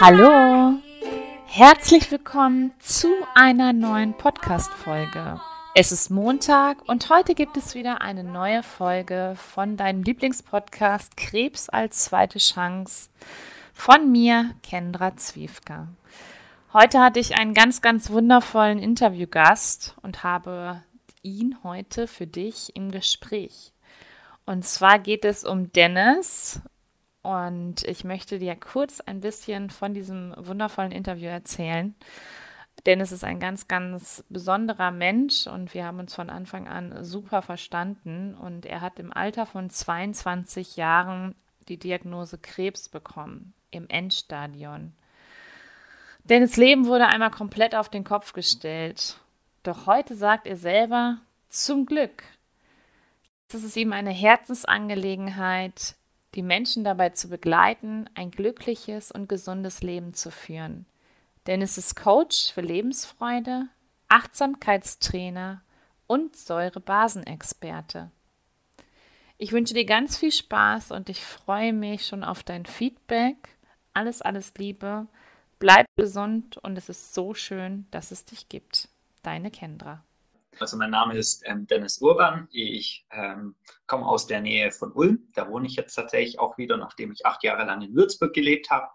Hallo, herzlich willkommen zu einer neuen Podcast-Folge. Es ist Montag und heute gibt es wieder eine neue Folge von deinem Lieblingspodcast Krebs als zweite Chance von mir, Kendra Zwiefka. Heute hatte ich einen ganz, ganz wundervollen Interviewgast und habe ihn heute für dich im Gespräch. Und zwar geht es um Dennis. Und ich möchte dir kurz ein bisschen von diesem wundervollen Interview erzählen. Dennis ist ein ganz, ganz besonderer Mensch und wir haben uns von Anfang an super verstanden. Und er hat im Alter von 22 Jahren die Diagnose Krebs bekommen, im Endstadion. Dennis Leben wurde einmal komplett auf den Kopf gestellt. Doch heute sagt er selber, zum Glück. Es ist ihm eine Herzensangelegenheit, die Menschen dabei zu begleiten, ein glückliches und gesundes Leben zu führen. Dennis ist Coach für Lebensfreude, Achtsamkeitstrainer und Säurebasenexperte. Ich wünsche dir ganz viel Spaß und ich freue mich schon auf dein Feedback. Alles, alles Liebe Bleib gesund und es ist so schön, dass es dich gibt. Deine Kendra. Also mein Name ist ähm, Dennis Urban. Ich ähm, komme aus der Nähe von Ulm. Da wohne ich jetzt tatsächlich auch wieder, nachdem ich acht Jahre lang in Würzburg gelebt habe.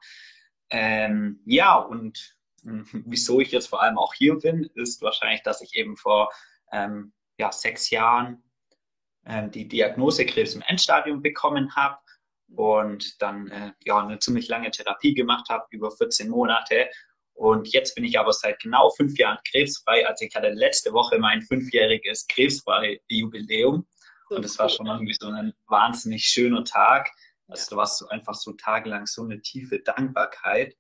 Ähm, ja, und äh, wieso ich jetzt vor allem auch hier bin, ist wahrscheinlich, dass ich eben vor ähm, ja, sechs Jahren ähm, die Diagnose Krebs im Endstadium bekommen habe und dann äh, ja eine ziemlich lange Therapie gemacht habe, über 14 Monate. Und jetzt bin ich aber seit genau fünf Jahren krebsfrei. Also ich hatte letzte Woche mein fünfjähriges krebsfreie Jubiläum. Und es war schon irgendwie so ein wahnsinnig schöner Tag. Also da war so einfach so tagelang so eine tiefe Dankbarkeit.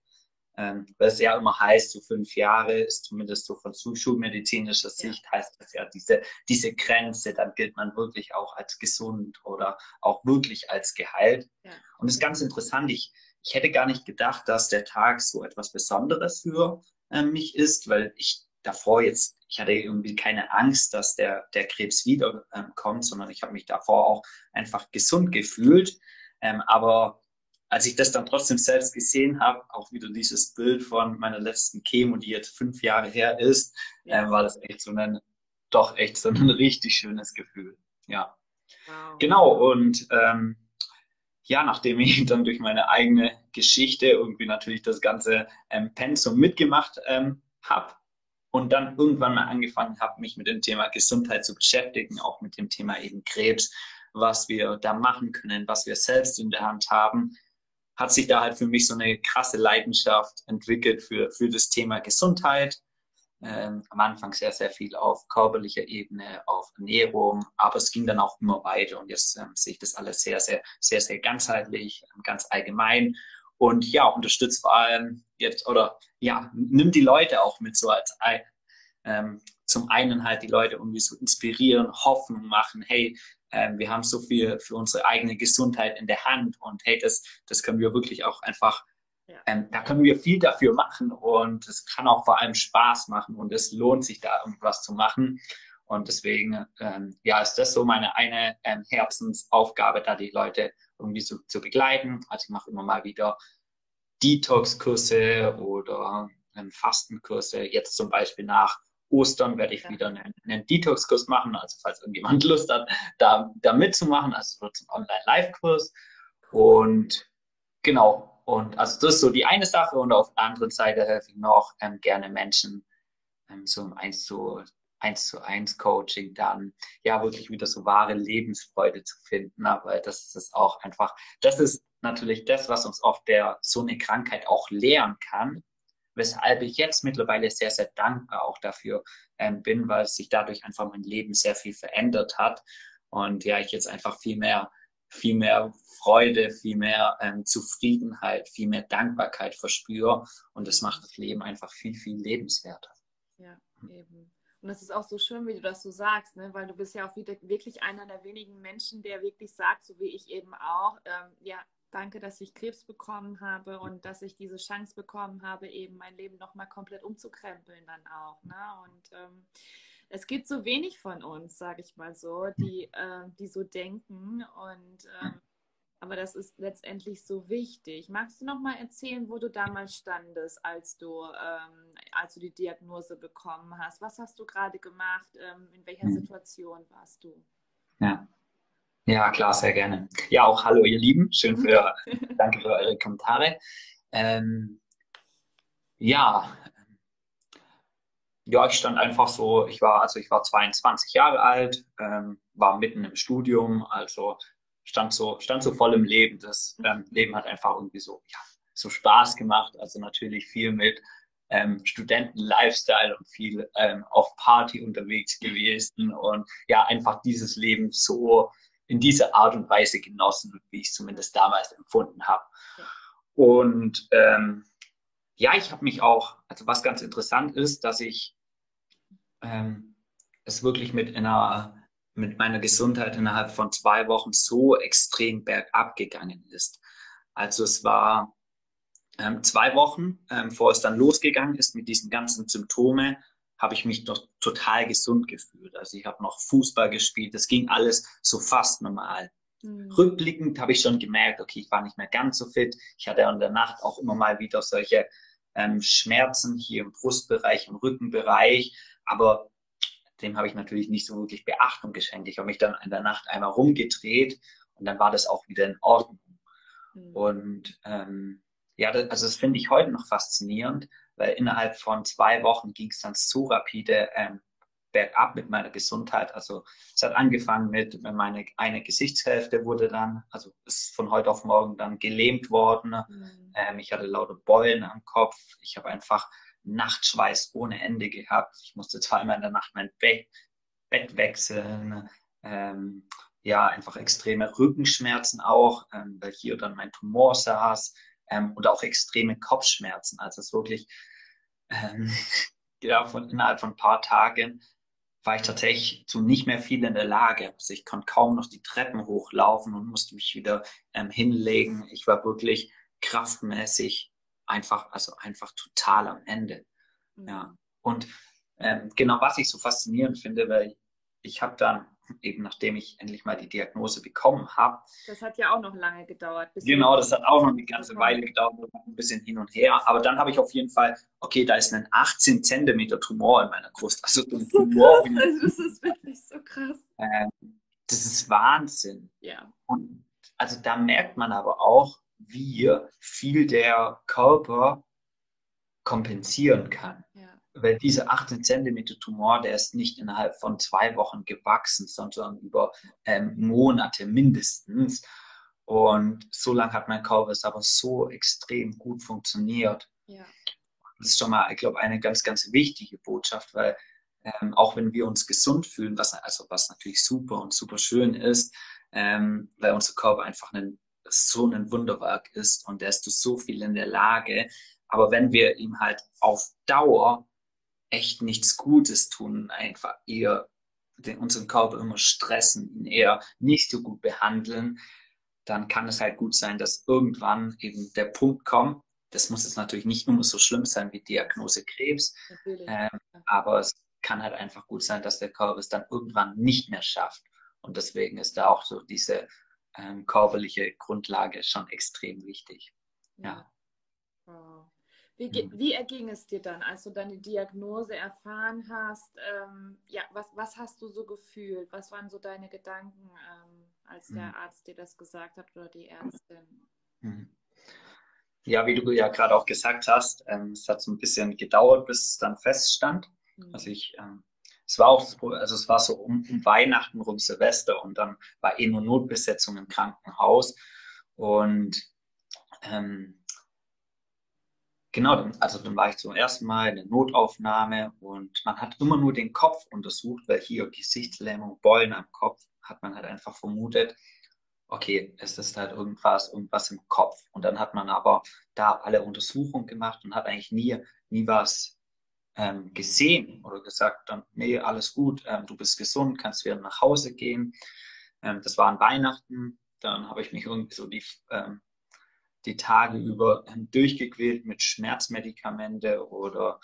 Ähm, weil es ja immer heißt, so fünf Jahre ist zumindest so von schulmedizinischer Sicht ja. heißt das ja diese, diese Grenze, dann gilt man wirklich auch als gesund oder auch wirklich als geheilt. Ja. Und das ist ganz interessant, ich, ich hätte gar nicht gedacht, dass der Tag so etwas Besonderes für äh, mich ist, weil ich davor jetzt, ich hatte irgendwie keine Angst, dass der, der Krebs wiederkommt, äh, sondern ich habe mich davor auch einfach gesund gefühlt. Ähm, aber als ich das dann trotzdem selbst gesehen habe, auch wieder dieses Bild von meiner letzten Chemo, die jetzt fünf Jahre her ist, ja. äh, war das echt so ein, doch echt so ein richtig schönes Gefühl. Ja. Wow. Genau, und ähm, ja, nachdem ich dann durch meine eigene Geschichte irgendwie natürlich das ganze ähm, Pensum mitgemacht ähm, habe und dann irgendwann mal angefangen habe, mich mit dem Thema Gesundheit zu beschäftigen, auch mit dem Thema eben Krebs, was wir da machen können, was wir selbst in der Hand haben, hat sich da halt für mich so eine krasse Leidenschaft entwickelt für, für das Thema Gesundheit. Ähm, am Anfang sehr, sehr viel auf körperlicher Ebene, auf Ernährung, aber es ging dann auch immer weiter und jetzt ähm, sehe ich das alles sehr, sehr, sehr, sehr ganzheitlich, ganz allgemein und ja, unterstützt vor allem jetzt oder ja, nimmt die Leute auch mit so als ähm, zum einen halt die Leute irgendwie so inspirieren, Hoffnung machen, hey, ähm, wir haben so viel für unsere eigene Gesundheit in der Hand und hey, das, das können wir wirklich auch einfach, ja. ähm, da können wir viel dafür machen und es kann auch vor allem Spaß machen und es lohnt sich da irgendwas zu machen. Und deswegen, ähm, ja, ist das so meine eine ähm, Herzensaufgabe, da die Leute irgendwie so zu begleiten. Also ich mache immer mal wieder Detox-Kurse oder ähm, Fastenkurse. Jetzt zum Beispiel nach Ostern werde ich ja. wieder einen, einen Detox-Kurs machen, also falls irgendjemand Lust hat, da, da mitzumachen, also so zum Online-Live-Kurs. Und genau, und also das ist so die eine Sache und auf der anderen Seite helfe ich noch ähm, gerne Menschen ähm, so im 1 zu, 1 zu 1 Coaching dann ja wirklich wieder so wahre Lebensfreude zu finden, aber das ist auch einfach, das ist natürlich das, was uns oft der so eine Krankheit auch lehren kann, weshalb ich jetzt mittlerweile sehr, sehr dankbar auch dafür ähm, bin, weil sich dadurch einfach mein Leben sehr viel verändert hat. Und ja, ich jetzt einfach viel mehr, viel mehr Freude, viel mehr ähm, Zufriedenheit, viel mehr Dankbarkeit verspüre und das macht das Leben einfach viel, viel lebenswerter. Ja, eben. Und das ist auch so schön, wie du das so sagst, ne? weil du bist ja auch wieder wirklich einer der wenigen Menschen, der wirklich sagt, so wie ich eben auch, ähm, ja, danke, dass ich Krebs bekommen habe und dass ich diese Chance bekommen habe, eben mein Leben nochmal komplett umzukrempeln dann auch. Ne? Und ähm, es gibt so wenig von uns, sage ich mal so, die, äh, die so denken. Und ähm, Aber das ist letztendlich so wichtig. Magst du noch mal erzählen, wo du damals standest, als du, ähm, als du die Diagnose bekommen hast? Was hast du gerade gemacht? Ähm, in welcher mhm. Situation warst du? Ja. ja, klar, sehr gerne. Ja, auch hallo ihr Lieben. Schön für, danke für eure Kommentare. Ähm, ja, ja, ich stand einfach so, ich war, also ich war 22 Jahre alt, ähm, war mitten im Studium, also stand so, stand so voll im Leben. Das ähm, Leben hat einfach irgendwie so, ja, so Spaß gemacht. Also natürlich viel mit ähm, Studenten-Lifestyle und viel ähm, auf Party unterwegs gewesen und ja, einfach dieses Leben so in dieser Art und Weise genossen, wie ich es zumindest damals empfunden habe. Und ähm, ja, ich habe mich auch, also was ganz interessant ist, dass ich ähm, es wirklich mit einer mit meiner Gesundheit innerhalb von zwei Wochen so extrem bergab gegangen ist. Also es war ähm, zwei Wochen, ähm, bevor es dann losgegangen ist mit diesen ganzen Symptomen, habe ich mich noch total gesund gefühlt. Also ich habe noch Fußball gespielt, das ging alles so fast normal. Mhm. Rückblickend habe ich schon gemerkt, okay, ich war nicht mehr ganz so fit. Ich hatte in der Nacht auch immer mal wieder solche ähm, Schmerzen hier im Brustbereich, im Rückenbereich. Aber dem habe ich natürlich nicht so wirklich Beachtung geschenkt. Ich habe mich dann in der Nacht einmal rumgedreht und dann war das auch wieder in Ordnung. Mhm. Und ähm, ja, das, also das finde ich heute noch faszinierend, weil innerhalb von zwei Wochen ging es dann so rapide ähm, bergab mit meiner Gesundheit. Also es hat angefangen mit, meine eine Gesichtshälfte wurde dann, also ist von heute auf morgen dann gelähmt worden. Mhm. Ähm, ich hatte laute Beulen am Kopf. Ich habe einfach Nachtschweiß ohne Ende gehabt. Ich musste zweimal in der Nacht mein Bett, Bett wechseln. Ähm, ja, einfach extreme Rückenschmerzen auch, ähm, weil hier dann mein Tumor saß ähm, und auch extreme Kopfschmerzen. Also es wirklich ähm, ja, von, innerhalb von ein paar Tagen war ich tatsächlich zu nicht mehr viel in der Lage. Also ich konnte kaum noch die Treppen hochlaufen und musste mich wieder ähm, hinlegen. Ich war wirklich kraftmäßig einfach, also einfach total am Ende. Mhm. Ja. Und ähm, genau was ich so faszinierend finde, weil ich, ich habe dann eben nachdem ich endlich mal die Diagnose bekommen habe. Das hat ja auch noch lange gedauert. genau, das hat auch noch eine ganze Weile gedauert, ein bisschen hin und her. Aber dann habe ich auf jeden Fall, okay, da ist ein 18 Zentimeter Tumor in meiner Brust. Also so ein Tumor. Krass, also das ist wirklich so krass. Ähm, das ist Wahnsinn. Ja. Und also da merkt man aber auch, wie viel der Körper kompensieren kann. Ja. Weil dieser 18 Zentimeter Tumor, der ist nicht innerhalb von zwei Wochen gewachsen, sondern über ähm, Monate mindestens. Und so lange hat mein Körper es aber so extrem gut funktioniert. Ja. Das ist schon mal, ich glaube, eine ganz, ganz wichtige Botschaft, weil ähm, auch wenn wir uns gesund fühlen, was, also was natürlich super und super schön ist, ähm, weil unser Körper einfach einen so ein Wunderwerk ist und der ist zu so viel in der Lage. Aber wenn wir ihm halt auf Dauer echt nichts Gutes tun, einfach eher den, unseren Körper immer stressen, ihn eher nicht so gut behandeln, dann kann es halt gut sein, dass irgendwann eben der Punkt kommt. Das muss jetzt natürlich nicht immer so schlimm sein wie Diagnose Krebs, ähm, aber es kann halt einfach gut sein, dass der Körper es dann irgendwann nicht mehr schafft. Und deswegen ist da auch so diese ähm, körperliche Grundlage schon extrem wichtig. Ja. Wow. Wie, mhm. wie erging es dir dann, als du deine Diagnose erfahren hast? Ähm, ja, was, was hast du so gefühlt? Was waren so deine Gedanken, ähm, als der mhm. Arzt dir das gesagt hat oder die Ärztin? Mhm. Ja, wie du ja gerade auch gesagt hast, ähm, es hat so ein bisschen gedauert, bis es dann feststand. Mhm. Also ich ähm, es war auch, also es war so um, um Weihnachten, rum Silvester und dann war eh nur Notbesetzung im Krankenhaus. Und ähm, genau, also dann war ich zum ersten Mal in der Notaufnahme und man hat immer nur den Kopf untersucht, weil hier Gesichtslähmung, Beulen am Kopf, hat man halt einfach vermutet, okay, es ist halt irgendwas, irgendwas im Kopf. Und dann hat man aber da alle Untersuchungen gemacht und hat eigentlich nie, nie was ähm, gesehen oder gesagt, dann, nee, alles gut, ähm, du bist gesund, kannst wieder nach Hause gehen. Ähm, das war an Weihnachten. Dann habe ich mich irgendwie so die, ähm, die Tage über ähm, durchgequält mit Schmerzmedikamente oder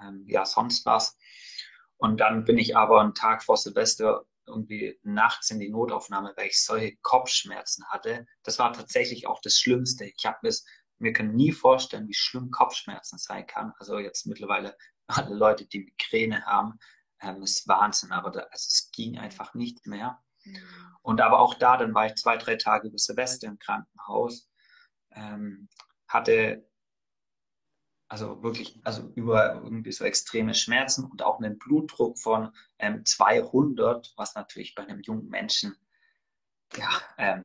ähm, ja, sonst was. Und dann bin ich aber einen Tag vor Silvester irgendwie nachts in die Notaufnahme, weil ich solche Kopfschmerzen hatte. Das war tatsächlich auch das Schlimmste. Ich habe es mir können nie vorstellen, wie schlimm Kopfschmerzen sein kann. Also jetzt mittlerweile alle Leute, die Migräne haben, ähm, ist Wahnsinn, aber da, also es ging einfach nicht mehr. Mhm. Und aber auch da, dann war ich zwei, drei Tage über Silvester im Krankenhaus, ähm, hatte also wirklich, also über irgendwie so extreme Schmerzen und auch einen Blutdruck von ähm, 200, was natürlich bei einem jungen Menschen, ja, ähm,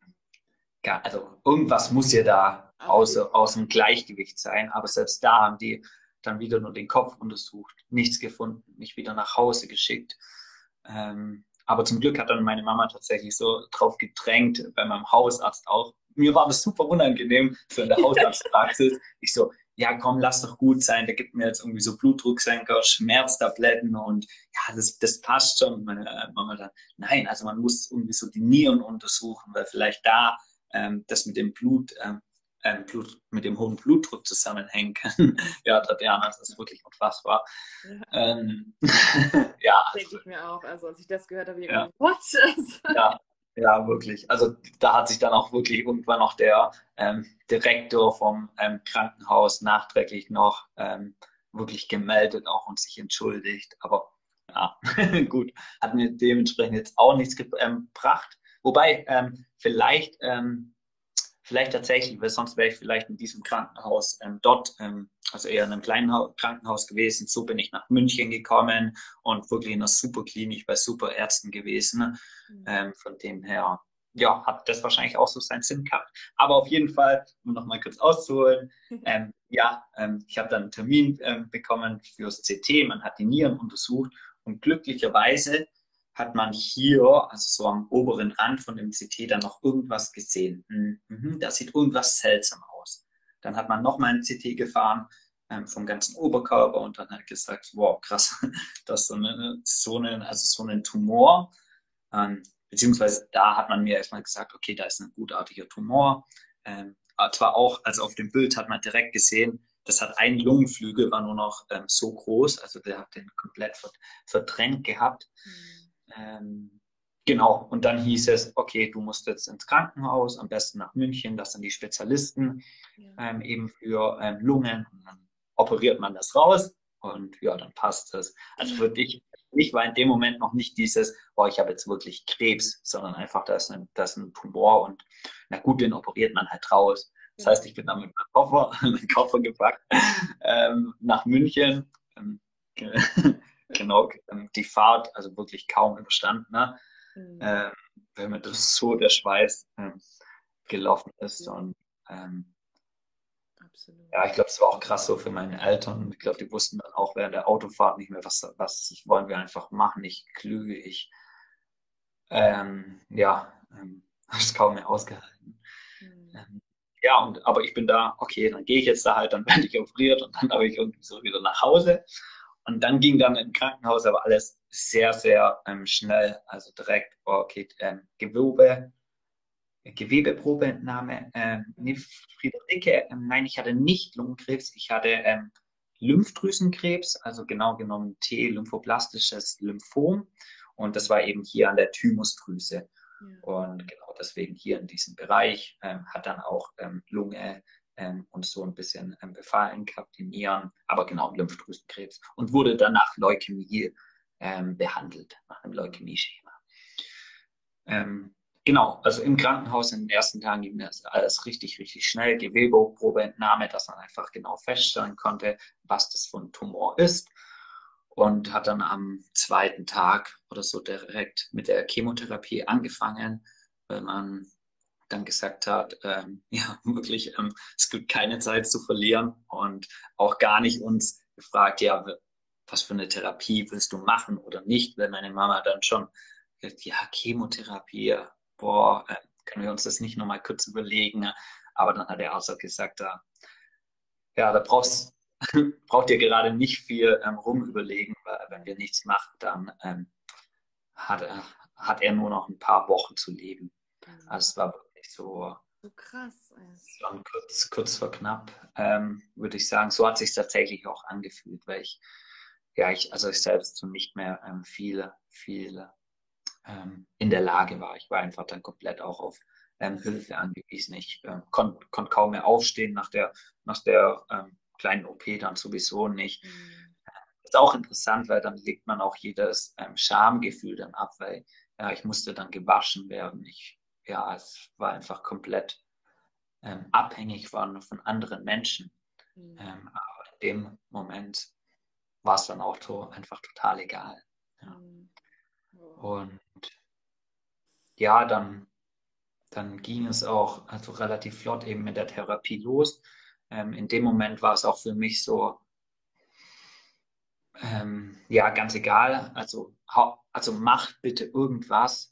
also irgendwas muss ja da aus, aus dem Gleichgewicht sein, aber selbst da haben die dann wieder nur den Kopf untersucht, nichts gefunden, mich wieder nach Hause geschickt. Ähm, aber zum Glück hat dann meine Mama tatsächlich so drauf gedrängt, bei meinem Hausarzt auch. Mir war das super unangenehm, so in der Hausarztpraxis. Ich so, ja komm, lass doch gut sein, der gibt mir jetzt irgendwie so Blutdrucksenker, Schmerztabletten und ja, das, das passt schon. Und meine äh, Mama dann, nein, also man muss irgendwie so die Nieren untersuchen, weil vielleicht da ähm, das mit dem Blut, ähm, ähm, Blut, mit dem hohen Blutdruck zusammenhängen kann. ja, Tatjana, das ist wirklich unfassbar. Ja, ähm, ja. Denke ich mir auch. Also als ich das gehört habe, ich ja. Gedacht, ja, ja, wirklich. Also da hat sich dann auch wirklich irgendwann noch der ähm, Direktor vom ähm, Krankenhaus nachträglich noch ähm, wirklich gemeldet auch und sich entschuldigt. Aber ja, gut, hat mir dementsprechend jetzt auch nichts gebracht. Wobei ähm, vielleicht ähm, Vielleicht tatsächlich, weil sonst wäre ich vielleicht in diesem Krankenhaus ähm, dort, ähm, also eher in einem kleinen ha Krankenhaus gewesen. So bin ich nach München gekommen und wirklich in einer super Klinik bei super Ärzten gewesen. Mhm. Ähm, von dem her, ja, hat das wahrscheinlich auch so seinen Sinn gehabt. Aber auf jeden Fall, um nochmal kurz auszuholen, ähm, ja, ähm, ich habe dann einen Termin ähm, bekommen fürs CT. Man hat die Nieren untersucht und glücklicherweise hat man hier, also so am oberen Rand von dem CT, dann noch irgendwas gesehen. Mhm, das sieht irgendwas seltsam aus. Dann hat man nochmal ein CT gefahren ähm, vom ganzen Oberkörper und dann hat gesagt, wow, krass, das ist so, eine, so, eine, also so ein Tumor. Ähm, beziehungsweise da hat man mir erstmal gesagt, okay, da ist ein gutartiger Tumor. Ähm, zwar auch, also auf dem Bild hat man direkt gesehen, das hat ein Lungenflügel, war nur noch ähm, so groß, also der hat den komplett verdrängt gehabt. Mhm. Ähm, genau, und dann hieß es, okay, du musst jetzt ins Krankenhaus, am besten nach München, das sind die Spezialisten ja. ähm, eben für ähm, Lungen. Und dann operiert man das raus und ja, dann passt es. Also für dich, ich war in dem Moment noch nicht dieses, oh, ich habe jetzt wirklich Krebs, sondern einfach, da ist ein, das ist ein Tumor und na gut, den operiert man halt raus. Das heißt, ich bin dann mit meinem Koffer, meinen Koffer gepackt, ähm, nach München. Ähm, genau ähm, die Fahrt, also wirklich kaum überstanden, ne? mhm. ähm, wenn mir das so der Schweiß ähm, gelaufen ist. Mhm. Und ähm, ja, ich glaube, es war auch krass so für meine Eltern. Ich glaube, die wussten dann auch während der Autofahrt nicht mehr, was, was wollen wir einfach machen. Ich klüge, ich ähm, ja, ähm, habe es kaum mehr ausgehalten. Mhm. ja, und aber ich bin da, okay, dann gehe ich jetzt da halt, dann werde ich operiert und dann habe ich irgendwie so wieder nach Hause. Und dann ging dann im Krankenhaus aber alles sehr, sehr ähm, schnell, also direkt, oh, okay, ähm, Gewebe, Gewebeprobeentnahme. Ähm, nee, Friederike, ähm, nein, ich hatte nicht Lungenkrebs, ich hatte ähm, Lymphdrüsenkrebs, also genau genommen T, lymphoblastisches Lymphom. Und das war eben hier an der Thymusdrüse. Ja. Und genau deswegen hier in diesem Bereich ähm, hat dann auch ähm, Lunge ähm, und so ein bisschen ähm, befallen gehabt, die Nieren, aber genau Lymphdrüsenkrebs und wurde dann nach Leukämie ähm, behandelt, nach einem Leukämie-Schema. Ähm, genau, also im Krankenhaus in den ersten Tagen ging das alles richtig, richtig schnell. Gewebeprobeentnahme, dass man einfach genau feststellen konnte, was das für ein Tumor ist. Und hat dann am zweiten Tag oder so direkt mit der Chemotherapie angefangen, weil man dann gesagt hat, ähm, ja, wirklich, ähm, es gibt keine Zeit zu verlieren und auch gar nicht uns gefragt, ja, was für eine Therapie willst du machen oder nicht, weil meine Mama dann schon gesagt, ja, Chemotherapie, boah, äh, können wir uns das nicht nochmal kurz überlegen. Aber dann hat der Arzt gesagt, da, ja, da brauchst, braucht ihr gerade nicht viel ähm, rumüberlegen, weil wenn wir nichts machen, dann ähm, hat, er, hat er nur noch ein paar Wochen zu leben. Mhm. Also es war wirklich so, so krass. Schon kurz, kurz vor knapp, ähm, würde ich sagen. So hat sich tatsächlich auch angefühlt, weil ich, ja, ich, also ich selbst so nicht mehr ähm, viel, viel ähm, in der Lage war. Ich war einfach dann komplett auch auf ähm, Hilfe angewiesen. Ich äh, konnte konnt kaum mehr aufstehen nach der, nach der ähm, kleinen OP dann sowieso nicht. Mhm. ist auch interessant, weil dann legt man auch jedes ähm, Schamgefühl dann ab, weil ja, ich musste dann gewaschen werden. Ich, ja, es war einfach komplett ähm, abhängig von, von anderen Menschen. Mhm. Ähm, aber in dem Moment war es dann auch so einfach total egal. Ja. Mhm. Und ja, dann, dann ging es auch also relativ flott eben mit der Therapie los. Ähm, in dem Moment war es auch für mich so, ähm, ja, ganz egal. Also, also macht bitte irgendwas.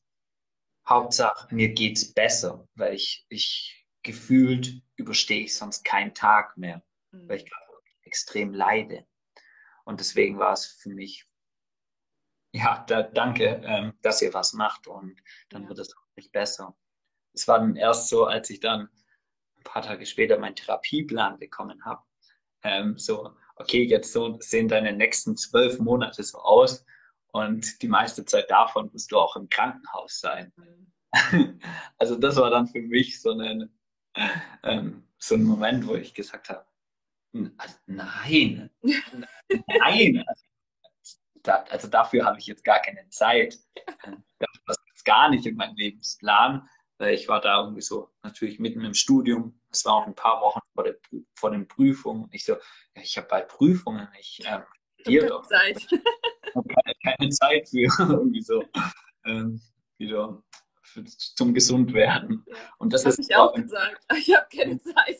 Hauptsache, mir geht es besser, weil ich, ich gefühlt überstehe ich sonst keinen Tag mehr, mhm. weil ich gerade extrem leide. Und deswegen war es für mich ja, da, danke, ähm, dass ihr was macht und dann ja. wird es auch nicht besser. Es war dann erst so, als ich dann ein paar Tage später meinen Therapieplan bekommen habe, ähm, so, okay, jetzt so sehen deine nächsten zwölf Monate so aus und die meiste Zeit davon wirst du auch im Krankenhaus sein. Also das war dann für mich so, eine, ähm, so ein Moment, wo ich gesagt habe, also nein, nein, also also dafür habe ich jetzt gar keine Zeit. Das ist gar nicht in meinem Lebensplan. Ich war da irgendwie so natürlich mitten im Studium. Es war auch ein paar Wochen vor, der, vor den Prüfungen. Ich so, ja, ich habe bald Prüfungen. Ich ähm, doch. Zeit. Ich habe keine, keine, Zeit für irgendwie so ähm, wieder für, zum Gesundwerden. Und das habe ich auch gesagt. Ich habe keine Zeit.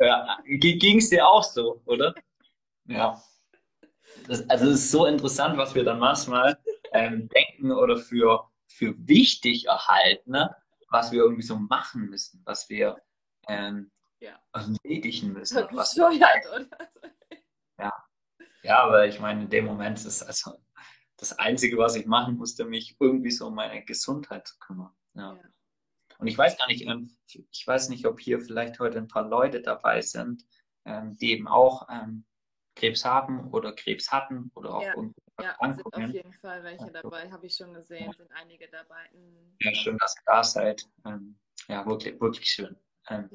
ja, ging es dir auch so, oder? Ja das, also es ist so interessant, was wir dann manchmal ähm, denken oder für, für wichtig erhalten, ne? was wir irgendwie so machen müssen, was wir ähm, ja. erledigen müssen. Was bescheuert, oder? Ja. Ja, aber ich meine, in dem Moment ist also das Einzige, was ich machen musste, mich irgendwie so um meine Gesundheit zu kümmern. Ja. ja. Und ich weiß gar nicht, ähm, ich weiß nicht, ob hier vielleicht heute ein paar Leute dabei sind, ähm, die eben auch ähm, Krebs haben oder Krebs hatten oder auch ja, ja sind auf jeden Fall welche dabei, habe ich schon gesehen, sind einige dabei. Mhm. Ja, schön, dass ihr da seid. Ja, wirklich, wirklich schön. Ja.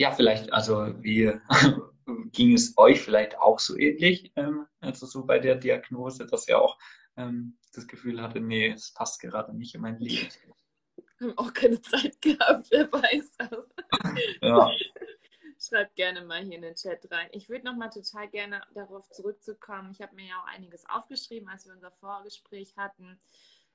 Ja. vielleicht, also wie ging es euch vielleicht auch so ähnlich, ähm, also so bei der Diagnose, dass ihr auch ähm, das Gefühl hatte, nee, es passt gerade nicht in mein Leben. Wir haben auch keine Zeit gehabt, wer weiß. ja. Schreibt gerne mal hier in den Chat rein. Ich würde noch mal total gerne darauf zurückzukommen. Ich habe mir ja auch einiges aufgeschrieben, als wir unser Vorgespräch hatten.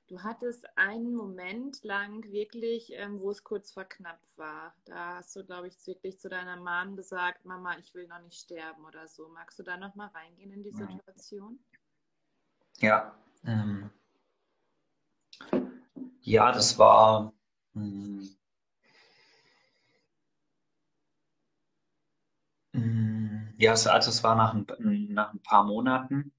Du hattest einen Moment lang wirklich, ähm, wo es kurz vor knapp war. Da hast du, glaube ich, wirklich zu deiner Mom gesagt, Mama, ich will noch nicht sterben oder so. Magst du da noch mal reingehen in die Situation? Ja. Ähm, ja, das war. Mh, hm, Ja, also es war nach ein, nach ein paar Monaten,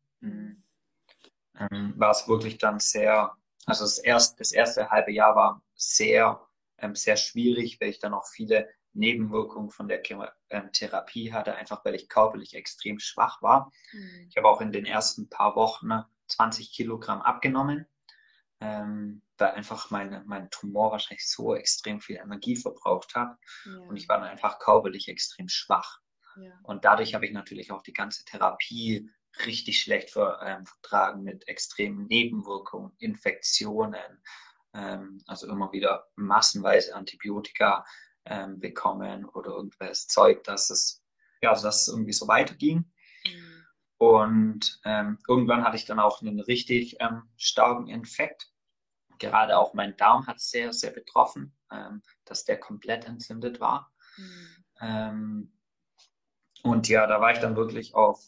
ähm, war es wirklich dann sehr, also das, erst, das erste halbe Jahr war sehr, ähm, sehr schwierig, weil ich dann auch viele Nebenwirkungen von der ähm, Therapie hatte, einfach weil ich körperlich extrem schwach war. Mhm. Ich habe auch in den ersten paar Wochen 20 Kilogramm abgenommen, ähm, weil einfach meine, mein Tumor wahrscheinlich so extrem viel Energie verbraucht hat. Ja. Und ich war dann einfach körperlich extrem schwach. Und dadurch habe ich natürlich auch die ganze Therapie richtig schlecht ähm, vertragen mit extremen Nebenwirkungen, Infektionen, ähm, also immer wieder massenweise Antibiotika ähm, bekommen oder irgendwelches Zeug, dass es, ja, also dass es irgendwie so weiterging. Mhm. Und ähm, irgendwann hatte ich dann auch einen richtig ähm, starken Infekt. Gerade auch mein Darm hat sehr, sehr betroffen, ähm, dass der komplett entzündet war. Mhm. Und ja, da war ich dann wirklich auf,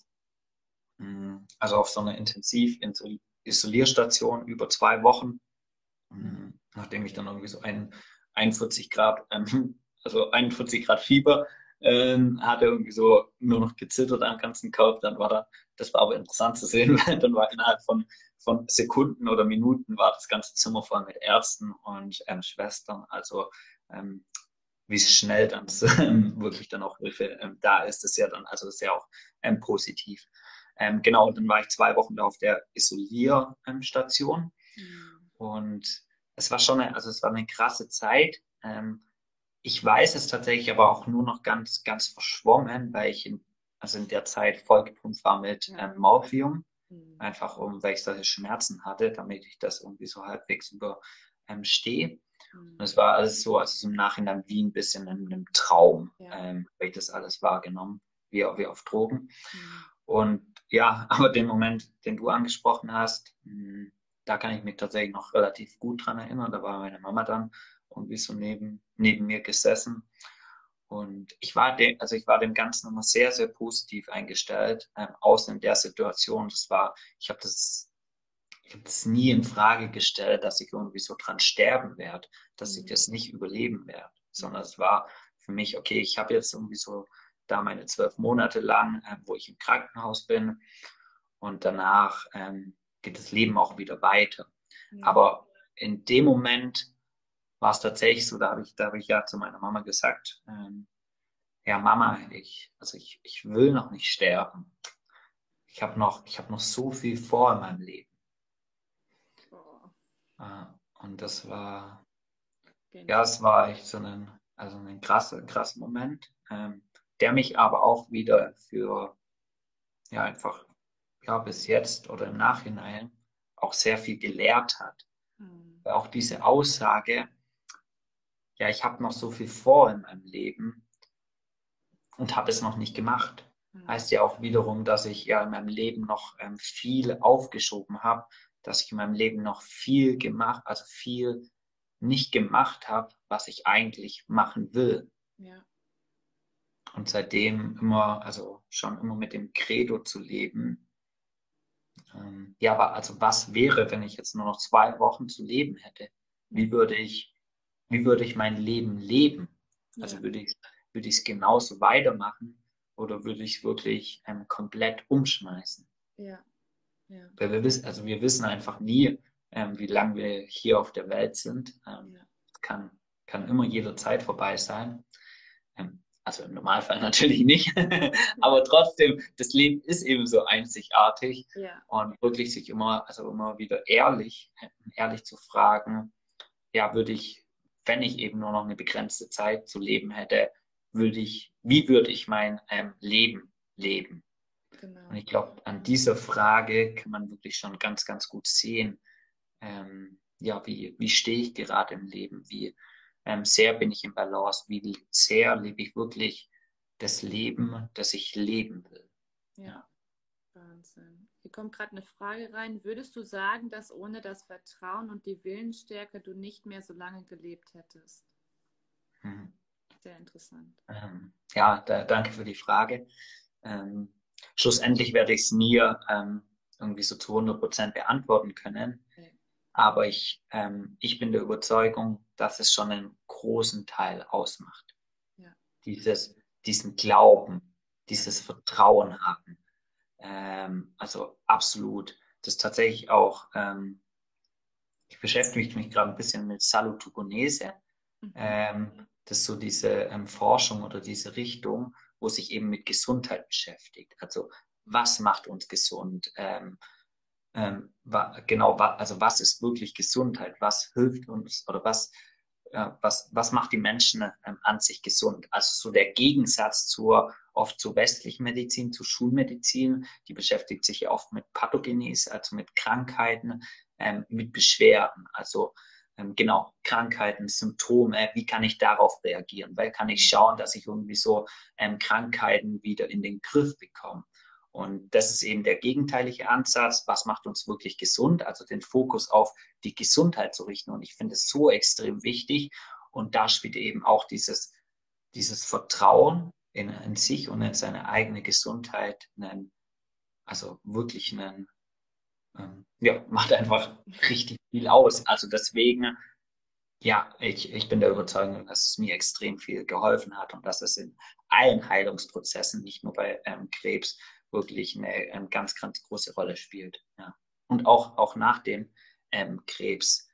also auf so einer Intensiv-Isolierstation über zwei Wochen, hm, nachdem ich dann irgendwie so ein, 41 Grad, ähm, also 41 Grad Fieber ähm, hatte irgendwie so nur noch gezittert am ganzen Körper. Dann war da, das war aber interessant zu sehen, weil dann war innerhalb von, von Sekunden oder Minuten war das ganze Zimmer voll mit Ärzten und ähm, Schwestern. Also ähm, wie schnell dann wirklich dann auch Hilfe da ist, ist ja dann, also ist ja auch positiv. Ähm, genau, und dann war ich zwei Wochen da auf der Isolierstation. Mhm. Und es war schon eine, also es war eine krasse Zeit. Ähm, ich weiß es tatsächlich aber auch nur noch ganz, ganz verschwommen, weil ich in, also in der Zeit vollgepumpt war mit ja. ähm, Morphium. Mhm. Einfach um, weil ich solche Schmerzen hatte, damit ich das irgendwie so halbwegs überstehe. Ähm, mhm. Und es war alles so, also im Nachhinein wie ein bisschen in einem Traum, ja. ähm, weil ich das alles wahrgenommen, wie, wie auf Drogen. Mhm. Und ja, aber den Moment, den du angesprochen hast, hm, da kann ich mich tatsächlich noch relativ gut dran erinnern. Da war meine Mama dann irgendwie so neben, neben mir gesessen. Und ich war dem, also ich war dem Ganzen immer sehr, sehr positiv eingestellt, ähm, außen in der Situation. Das war, ich habe das, ich habe das nie in Frage gestellt, dass ich irgendwie so dran sterben werde, dass ich mhm. das nicht überleben werde, sondern es war für mich, okay, ich habe jetzt irgendwie so da meine zwölf Monate lang, äh, wo ich im Krankenhaus bin und danach ähm, geht das Leben auch wieder weiter. Ja. Aber in dem Moment war es tatsächlich so, da habe ich, da habe ich ja zu meiner Mama gesagt, ähm, ja Mama, ich, also ich, ich will noch nicht sterben. Ich habe noch, ich habe noch so viel vor in meinem Leben. Oh. Äh, und das war, Genial. ja, es war echt so ein, also ein krasser, krasser Moment, ähm, der mich aber auch wieder für, ja, einfach, ja, bis jetzt oder im Nachhinein auch sehr viel gelehrt hat. Mhm. Auch diese Aussage, ja, ich habe noch so viel vor in meinem Leben und habe es noch nicht gemacht. Mhm. Heißt ja auch wiederum, dass ich ja in meinem Leben noch ähm, viel aufgeschoben habe, dass ich in meinem Leben noch viel gemacht, also viel nicht gemacht habe, was ich eigentlich machen will. Ja. Und seitdem immer, also schon immer mit dem Credo zu leben. Ähm, ja, aber also was wäre, wenn ich jetzt nur noch zwei Wochen zu leben hätte? Wie würde ich wie würde ich mein Leben leben? Ja. Also würde ich würde ich es genauso weitermachen oder würde ich es wirklich ähm, komplett umschmeißen? Ja. ja. Weil wir wissen, also wir wissen einfach nie, ähm, wie lange wir hier auf der Welt sind. Ähm, ja. kann, kann immer jederzeit vorbei sein. Ähm, also im Normalfall natürlich nicht, aber trotzdem, das Leben ist eben so einzigartig ja. und wirklich sich immer, also immer wieder ehrlich, ehrlich zu fragen, ja, würde ich, wenn ich eben nur noch eine begrenzte Zeit zu leben hätte, würde ich, wie würde ich mein ähm, Leben leben? Genau. Und ich glaube, an dieser Frage kann man wirklich schon ganz, ganz gut sehen, ähm, ja, wie, wie stehe ich gerade im Leben, wie ähm, sehr bin ich im Balance, wie sehr lebe ich wirklich das Leben, das ich leben will. Ja, Wahnsinn. Hier kommt gerade eine Frage rein. Würdest du sagen, dass ohne das Vertrauen und die Willensstärke du nicht mehr so lange gelebt hättest? Mhm. Sehr interessant. Ähm, ja, da, danke für die Frage. Ähm, schlussendlich werde ich es nie ähm, irgendwie so zu 100 Prozent beantworten können. Okay. Aber ich, ähm, ich bin der Überzeugung, dass es schon einen großen Teil ausmacht. Ja. Dieses, diesen Glauben, dieses Vertrauen haben. Ähm, also absolut. Das ist tatsächlich auch, ähm, ich beschäftige mich gerade ein bisschen mit Salutogenese. Mhm. Ähm, das ist so diese ähm, Forschung oder diese Richtung, wo sich eben mit Gesundheit beschäftigt. Also was macht uns gesund? Ähm, ähm, wa, genau, wa, also was ist wirklich Gesundheit? Was hilft uns oder was, äh, was, was macht die Menschen ähm, an sich gesund? Also so der Gegensatz zur oft zur westlichen Medizin, zur Schulmedizin, die beschäftigt sich oft mit Pathogenese, also mit Krankheiten, ähm, mit Beschwerden. Also ähm, genau, Krankheiten, Symptome, wie kann ich darauf reagieren? Weil kann ich schauen, dass ich irgendwie so ähm, Krankheiten wieder in den Griff bekomme? Und das ist eben der gegenteilige Ansatz. Was macht uns wirklich gesund? Also den Fokus auf die Gesundheit zu richten. Und ich finde es so extrem wichtig. Und da spielt eben auch dieses, dieses Vertrauen in, in sich und in seine eigene Gesundheit, einen, also wirklich einen, ähm, ja, macht einfach richtig viel aus. Also deswegen, ja, ich, ich bin der Überzeugung, dass es mir extrem viel geholfen hat und dass es in allen Heilungsprozessen, nicht nur bei ähm, Krebs, wirklich eine, eine, ganz, ganz große Rolle spielt. Ja. Und auch, auch nach dem ähm, Krebs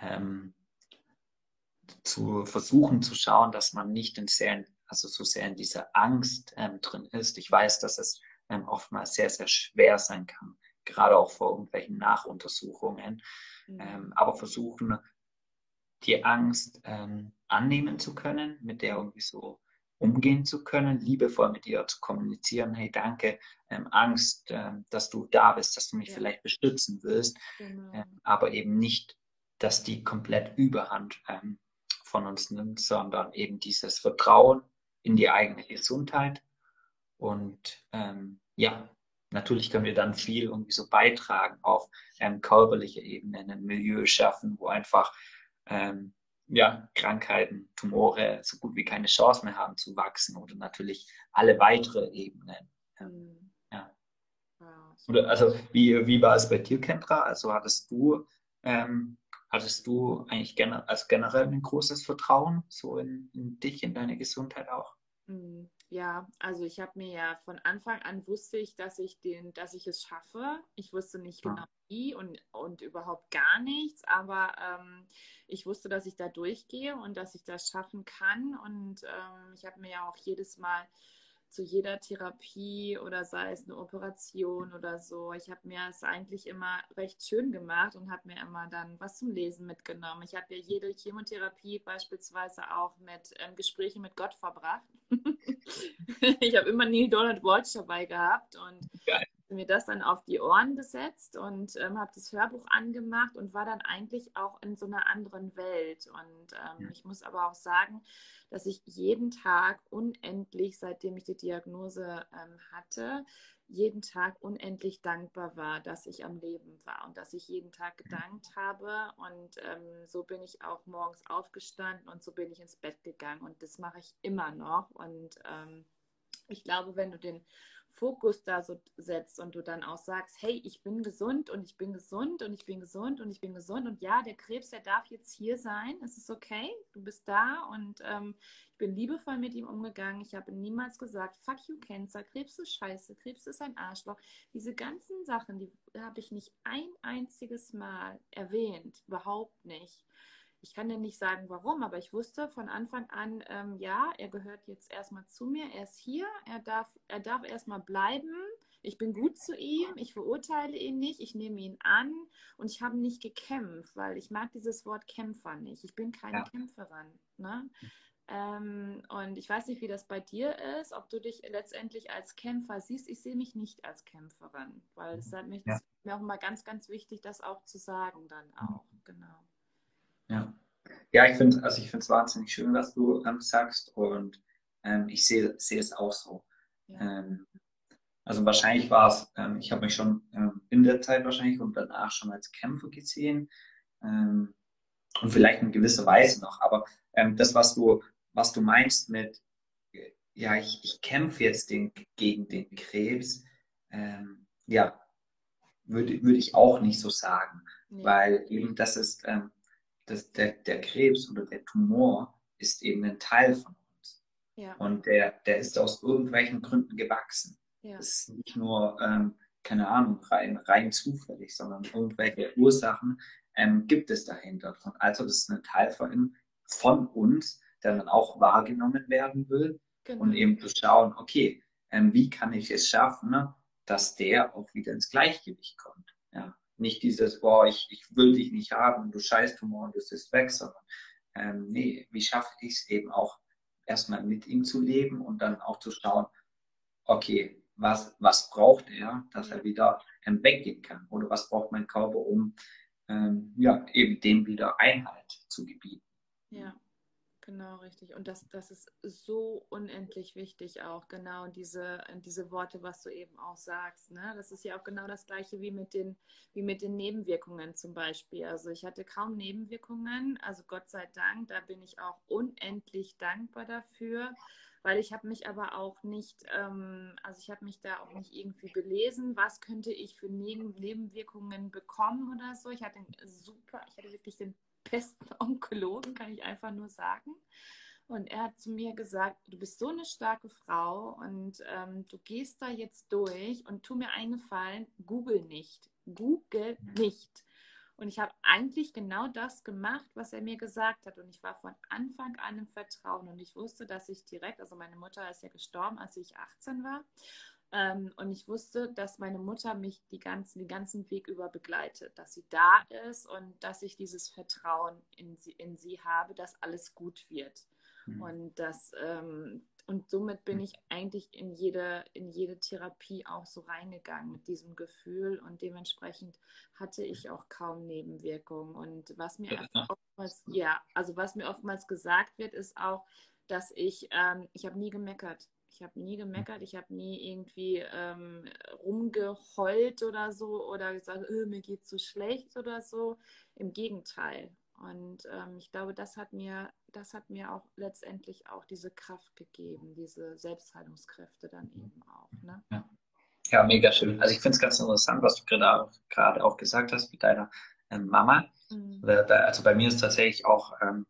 ähm, zu versuchen zu schauen, dass man nicht in sehr, also so sehr in dieser Angst ähm, drin ist. Ich weiß, dass es ähm, oftmals sehr, sehr schwer sein kann, gerade auch vor irgendwelchen Nachuntersuchungen, Mhm. ähm, aber versuchen, die Angst ähm, annehmen zu können, mit der irgendwie so umgehen zu können, liebevoll mit ihr zu kommunizieren, hey, danke, ähm, Angst, ähm, dass du da bist, dass du mich Ja. vielleicht bestützen willst, Genau. ähm, aber eben nicht, dass die komplett Überhand ähm, von uns nimmt, sondern eben dieses Vertrauen in die eigene Gesundheit. Und ähm, ja, natürlich können wir dann viel irgendwie so beitragen auf ähm, körperlicher Ebene, ein Milieu schaffen, wo einfach ähm, ja, Krankheiten, Tumore so gut wie keine Chance mehr haben zu wachsen oder natürlich alle weitere Ebenen. Mhm. Ja. Wow. Oder also wie, wie war es bei dir, Kendra? Also hattest du ähm, hattest du eigentlich gener also generell ein großes Vertrauen so in, in dich, in deine Gesundheit auch? Mm, Ja, also ich habe mir ja von Anfang an wusste ich, dass ich den, dass ich es schaffe. Ich wusste nicht Ja. genau wie und, und überhaupt gar nichts, aber ähm, ich wusste, dass ich da durchgehe und dass ich das schaffen kann. Und ähm, ich habe mir ja auch jedes Mal zu jeder Therapie oder sei es eine Operation oder so, ich habe mir es eigentlich immer recht schön gemacht und habe mir immer dann was zum Lesen mitgenommen. Ich habe ja jede Chemotherapie beispielsweise auch mit ähm, Gesprächen mit Gott verbracht. ich habe immer Neil Donald Walsh dabei gehabt und Geil. Mir das dann auf die Ohren gesetzt und ähm, habe das Hörbuch angemacht und war dann eigentlich auch in so einer anderen Welt. Und ähm, Ja. ich muss aber auch sagen, dass ich jeden Tag unendlich, seitdem ich die Diagnose ähm, hatte, jeden Tag unendlich dankbar war, dass ich am Leben war und dass ich jeden Tag gedankt habe. Und ähm, so bin ich auch morgens aufgestanden und so bin ich ins Bett gegangen. Und das mache ich immer noch. Und ähm, ich glaube, wenn du den Fokus da so setzt und du dann auch sagst, hey, ich bin gesund und ich bin gesund und ich bin gesund und ich bin gesund und ja, der Krebs, der darf jetzt hier sein, es ist okay, du bist da und ähm, ich bin liebevoll mit ihm umgegangen. Ich habe niemals gesagt, fuck you, Cancer, Krebs ist scheiße, Krebs ist ein Arschloch. Diese ganzen Sachen, die habe ich nicht ein einziges Mal erwähnt, überhaupt nicht. Ich kann dir nicht sagen, warum, aber ich wusste von Anfang an, ähm, ja, er gehört jetzt erstmal zu mir, er ist hier, er darf, er darf erstmal bleiben. Ich bin gut zu ihm, ich verurteile ihn nicht, ich nehme ihn an und ich habe nicht gekämpft, weil ich mag dieses Wort Kämpfer nicht. Ich bin keine Ja. Kämpferin. Ne? Ähm, und ich weiß nicht, wie das bei dir ist, ob du dich letztendlich als Kämpfer siehst. Ich sehe mich nicht als Kämpferin, weil es hat mich, Ja. ist mir auch immer ganz, ganz wichtig, das auch zu sagen dann auch. Genau. Ja, ja ich finde also ich finde es wahnsinnig schön, was du ähm, sagst und ähm, ich sehe sehe es auch so. Ja. Ähm, also wahrscheinlich war es, ähm, ich habe mich schon ähm, in der Zeit wahrscheinlich und danach schon als Kämpfer gesehen ähm, und vielleicht in gewisser Weise noch, aber ähm, das, was du, was du meinst mit, äh, ja, ich, ich kämpfe jetzt den, gegen den Krebs, ähm, ja, würde, würde ich auch nicht so sagen, Nee. weil eben das ist, ähm, das, der, der Krebs oder der Tumor ist eben ein Teil von uns ja, und der, der ist aus irgendwelchen Gründen gewachsen. ja, Das ist nicht nur, ähm, keine Ahnung, rein, rein zufällig, sondern irgendwelche Ursachen ähm, gibt es dahinter. Und also das ist ein Teil von, von uns, der dann auch wahrgenommen werden will genau. und eben zu schauen, okay, ähm, wie kann ich es schaffen, ne, dass der auch wieder ins Gleichgewicht kommt. Ja? Nicht dieses, boah, ich, ich will dich nicht haben, du scheiß Tumor und es ist weg, sondern ähm, nee, wie schaffe ich es eben auch erstmal mit ihm zu leben und dann auch zu schauen, okay, was, was braucht er, dass er wieder ähm, weggehen kann? Oder was braucht mein Körper, um ähm, ja, eben dem wieder Einhalt zu gebieten? Ja, genau richtig. Und das, das ist so unendlich wichtig auch, genau diese, diese Worte, was du eben auch sagst. Ne? Das ist ja auch genau das gleiche wie mit den, wie mit den Nebenwirkungen zum Beispiel. Also ich hatte kaum Nebenwirkungen, also Gott sei Dank, da bin ich auch unendlich dankbar dafür. Weil ich habe mich aber auch nicht, ähm, also ich habe mich da auch nicht irgendwie belesen, was könnte ich für Neben Nebenwirkungen bekommen oder so. Ich hatte super, ich hatte wirklich den besten Onkologen, kann ich einfach nur sagen. Und er hat zu mir gesagt, du bist so eine starke Frau und ähm, du gehst da jetzt durch und tu mir einen Gefallen, google nicht. Google nicht. Und ich habe eigentlich genau das gemacht, was er mir gesagt hat. Und ich war von Anfang an im Vertrauen. Und ich wusste, dass ich direkt, also meine Mutter ist ja gestorben, als ich 18 war. Ähm, und ich wusste, dass meine Mutter mich die ganzen, den ganzen Weg über begleitet, dass sie da ist und dass ich dieses Vertrauen in sie, in sie habe, dass alles gut wird. Mhm. Und das, ähm, und somit bin ich eigentlich in jede, in jede Therapie auch so reingegangen mit diesem Gefühl und dementsprechend hatte ich auch kaum Nebenwirkungen. Und was mir oftmals, ja, also was mir oftmals gesagt wird, ist auch, dass ich, ähm, ich habe nie gemeckert. Ich habe nie gemeckert, ich habe nie irgendwie ähm, rumgeheult oder so oder gesagt, oh, mir geht so schlecht oder so. Im Gegenteil. Und ähm, ich glaube, das hat mir, das hat mir auch letztendlich auch diese Kraft gegeben, diese Selbstheilungskräfte dann eben auch. Ne? Ja. ja, mega schön. Also ich finde es ganz interessant, was du gerade auch gesagt hast mit deiner ähm, Mama. Mhm. Also bei mir ist tatsächlich auch ähm,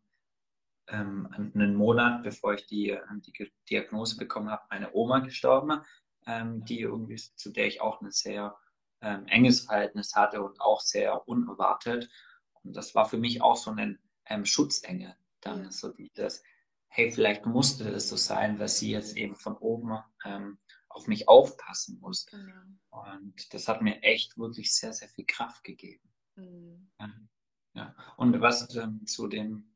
ähm, einen Monat, bevor ich die, äh, die Diagnose bekommen habe, meine Oma gestorben, ähm, die irgendwie, zu der ich auch ein sehr ähm, enges Verhältnis hatte und auch sehr unerwartet. Und das war für mich auch so eine ähm, Schutzenge. Dann ja. so dieses, hey, vielleicht musste es so sein, weil sie jetzt eben von oben ähm, auf mich aufpassen muss. Genau. Und das hat mir echt wirklich sehr, sehr viel Kraft gegeben. Mhm. Ja. ja. Und was ähm, zu dem,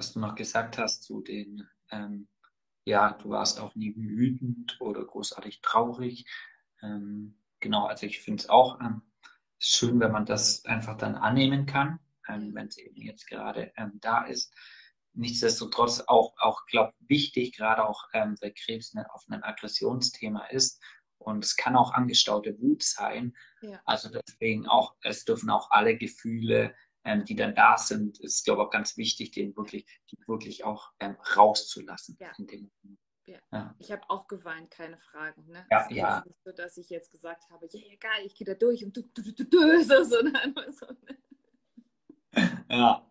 was du noch gesagt hast, zu den, ähm, ja, du warst auch nie wütend oder großartig traurig. Ähm, genau, also ich finde es auch ähm, schön, wenn man das einfach dann annehmen kann, ähm, wenn es eben jetzt gerade ähm, da ist. Nichtsdestotrotz auch, auch glaube wichtig, gerade auch, ähm, weil Krebs ne, auf ein Aggressionsthema ist. Und es kann auch angestaute Wut sein. Ja. Also deswegen auch, es dürfen auch alle Gefühle, ähm, die dann da sind, ist, glaube ich, auch ganz wichtig, den wirklich, die wirklich auch ähm, rauszulassen. Ja. Ja. ja. Ich habe auch geweint, keine Fragen. Ne? Ja, es ja. ist nicht so, dass ich jetzt gesagt habe, ja, ja, geil, ich gehe da durch und du, du, du, du, du so, so, so. Ja.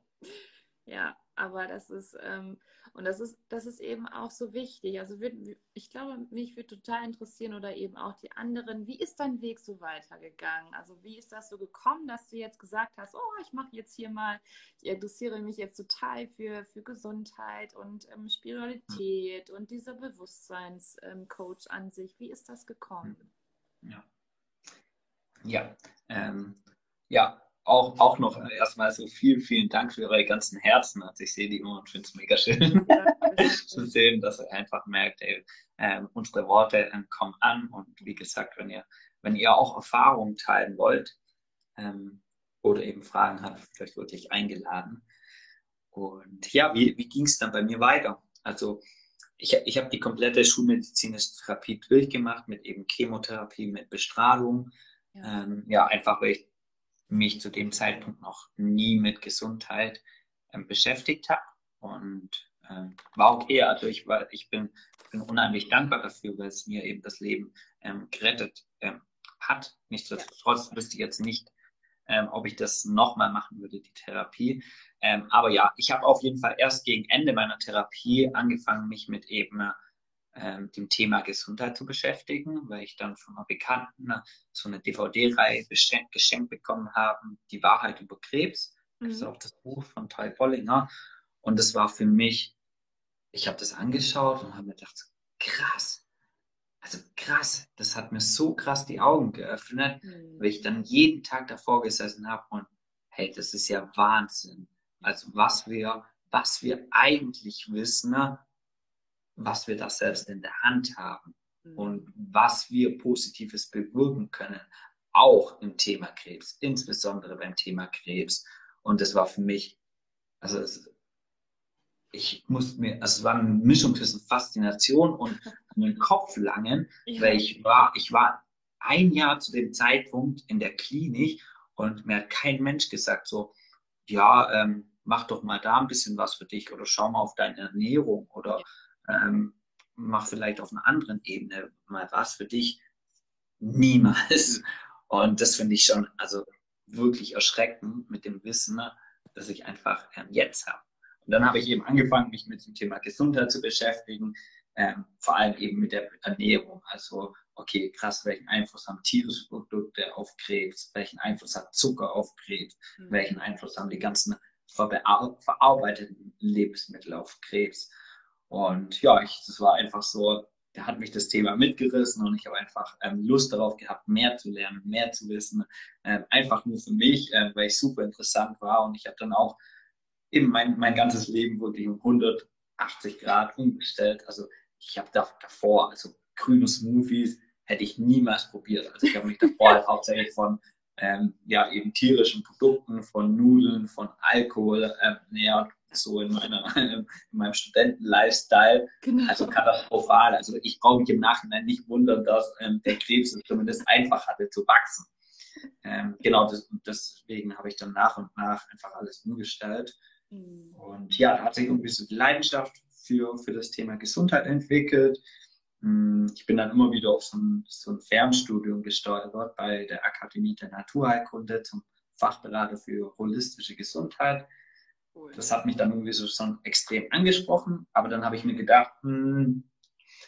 Ja, aber das ist, ähm, und das ist, das ist eben auch so wichtig. Also wird, ich glaube, mich würde total interessieren oder eben auch die anderen, wie ist dein Weg so weitergegangen? Also wie ist das so gekommen, dass du jetzt gesagt hast, oh, ich mache jetzt hier mal, ich interessiere mich jetzt total für, für Gesundheit und ähm, Spiritualität und dieser Bewusstseinscoach ähm, an sich. Wie ist das gekommen? Ja. Ja, ähm, ja, auch, auch noch erstmal so vielen, vielen Dank für eure ganzen Herzen. Also ich sehe die immer und finde es mega schön zu sehen, dass ihr einfach merkt, ey, äh, unsere Worte äh, kommen an und wie gesagt, wenn ihr, wenn ihr auch Erfahrungen teilen wollt ähm, oder eben Fragen habt, vielleicht wirklich eingeladen. Und ja, wie, wie ging es dann bei mir weiter? Also ich, ich habe die komplette schulmedizinische Therapie durchgemacht mit eben Chemotherapie, mit Bestrahlung. Ja, ähm, ja einfach weil ich mich zu dem Zeitpunkt noch nie mit Gesundheit ähm, beschäftigt habe und ähm, war okay. Also ich, war, ich bin, bin unheimlich dankbar dafür, weil es mir eben das Leben ähm, gerettet ähm, hat. Nichtsdestotrotz wüsste ich jetzt nicht, ähm, ob ich das nochmal machen würde, die Therapie. Ähm, aber ja, ich habe auf jeden Fall erst gegen Ende meiner Therapie angefangen, mich mit eben ähm, dem Thema Gesundheit zu beschäftigen, weil ich dann von einer Bekannten so eine DVD-Reihe geschenkt bekommen habe, Die Wahrheit über Krebs. Das ist mhm. auch das Buch von Ty Bollinger. Und das war für mich, ich habe das angeschaut und habe mir gedacht, krass, also krass, das hat mir so krass die Augen geöffnet, mhm. weil ich dann jeden Tag davor gesessen habe und hey, das ist ja Wahnsinn. Also was wir, was wir eigentlich wissen, ne? Was wir da selbst in der Hand haben mhm. und was wir Positives bewirken können, auch im Thema Krebs, insbesondere beim Thema Krebs. Und das war für mich, also es, ich musste mir, also es war eine Mischung zwischen Faszination und den Kopf langen, ja. weil ich war, ich war ein Jahr zu dem Zeitpunkt in der Klinik und mir hat kein Mensch gesagt so, ja, ähm, mach doch mal da ein bisschen was für dich oder schau mal auf deine Ernährung oder ähm, mach vielleicht auf einer anderen Ebene mal was für dich. Niemals. Und das finde ich schon, also wirklich erschreckend mit dem Wissen, ne, das ich einfach ähm, jetzt habe. Und dann habe ich eben angefangen, mich mit dem Thema Gesundheit zu beschäftigen, ähm, vor allem eben mit der Ernährung. Also, okay, krass, welchen Einfluss haben tierische Produkte auf Krebs? Welchen Einfluss hat Zucker auf Krebs? Mhm. Welchen Einfluss haben die ganzen verarbeiteten Lebensmittel auf Krebs? Und ja, ich, das war einfach so, da hat mich das Thema mitgerissen und ich habe einfach ähm, Lust darauf gehabt, mehr zu lernen, mehr zu wissen. Ähm, einfach nur für mich, äh, weil ich super interessant war und ich habe dann auch eben mein, mein ganzes Leben wirklich um 180 Grad umgestellt. Also ich habe da, davor, also grüne Smoothies hätte ich niemals probiert. Also ich habe mich davor halt hauptsächlich von ähm, ja, eben tierischen Produkten, von Nudeln, von Alkohol ähm, nähert so in, meiner, in meinem Studenten-Lifestyle. Genau. Also katastrophal. Also ich brauche mich im Nachhinein nicht wundern, dass ähm, der Krebs es zumindest einfach hatte zu wachsen. Ähm, genau, das, deswegen habe ich dann nach und nach einfach alles umgestellt. Mhm. Und ja, da hat sich irgendwie so die Leidenschaft für, für das Thema Gesundheit entwickelt. Hm, ich bin dann immer wieder auf so ein, so ein Fernstudium gesteuert bei der Akademie der Naturheilkunde zum Fachberater für holistische Gesundheit. Das hat mich dann irgendwie so schon extrem angesprochen, aber dann habe ich mir gedacht, hm,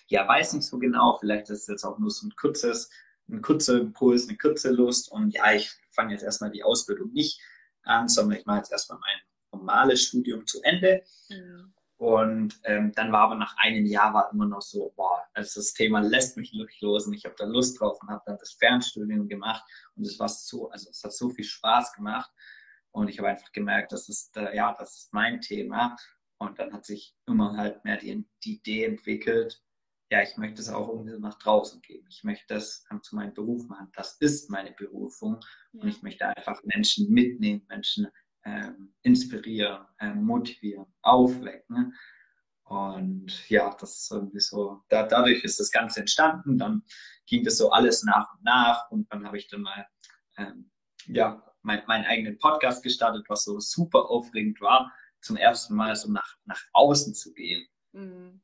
ja, weiß nicht so genau, vielleicht ist es jetzt auch nur so ein kurzes, ein kurzer Impuls, eine kurze Lust und ja, ich fange jetzt erstmal die Ausbildung nicht an, sondern ich mache jetzt erstmal mein normales Studium zu Ende. Mhm. Und ähm, dann war aber nach einem Jahr war immer noch so, boah, also das Thema lässt mich nicht los und ich habe da Lust drauf und habe dann das Fernstudium gemacht und es war so, also es hat so viel Spaß gemacht und ich habe einfach gemerkt, das ist, äh, ja, das ist mein Thema. Und dann hat sich immer halt mehr die, die Idee entwickelt, ja, ich möchte es auch irgendwie nach draußen geben. Ich möchte das zu meinem Beruf machen. Das ist meine Berufung. Ja. Und ich möchte einfach Menschen mitnehmen, Menschen ähm, inspirieren, ähm, motivieren, aufwecken. Und ja, das ist irgendwie so, da, dadurch ist das Ganze entstanden. Dann ging das so alles nach und nach. Und dann habe ich dann mal ähm, ja, mein, meinen eigenen Podcast gestartet, was so super aufregend war, zum ersten Mal so nach, nach außen zu gehen. Mhm.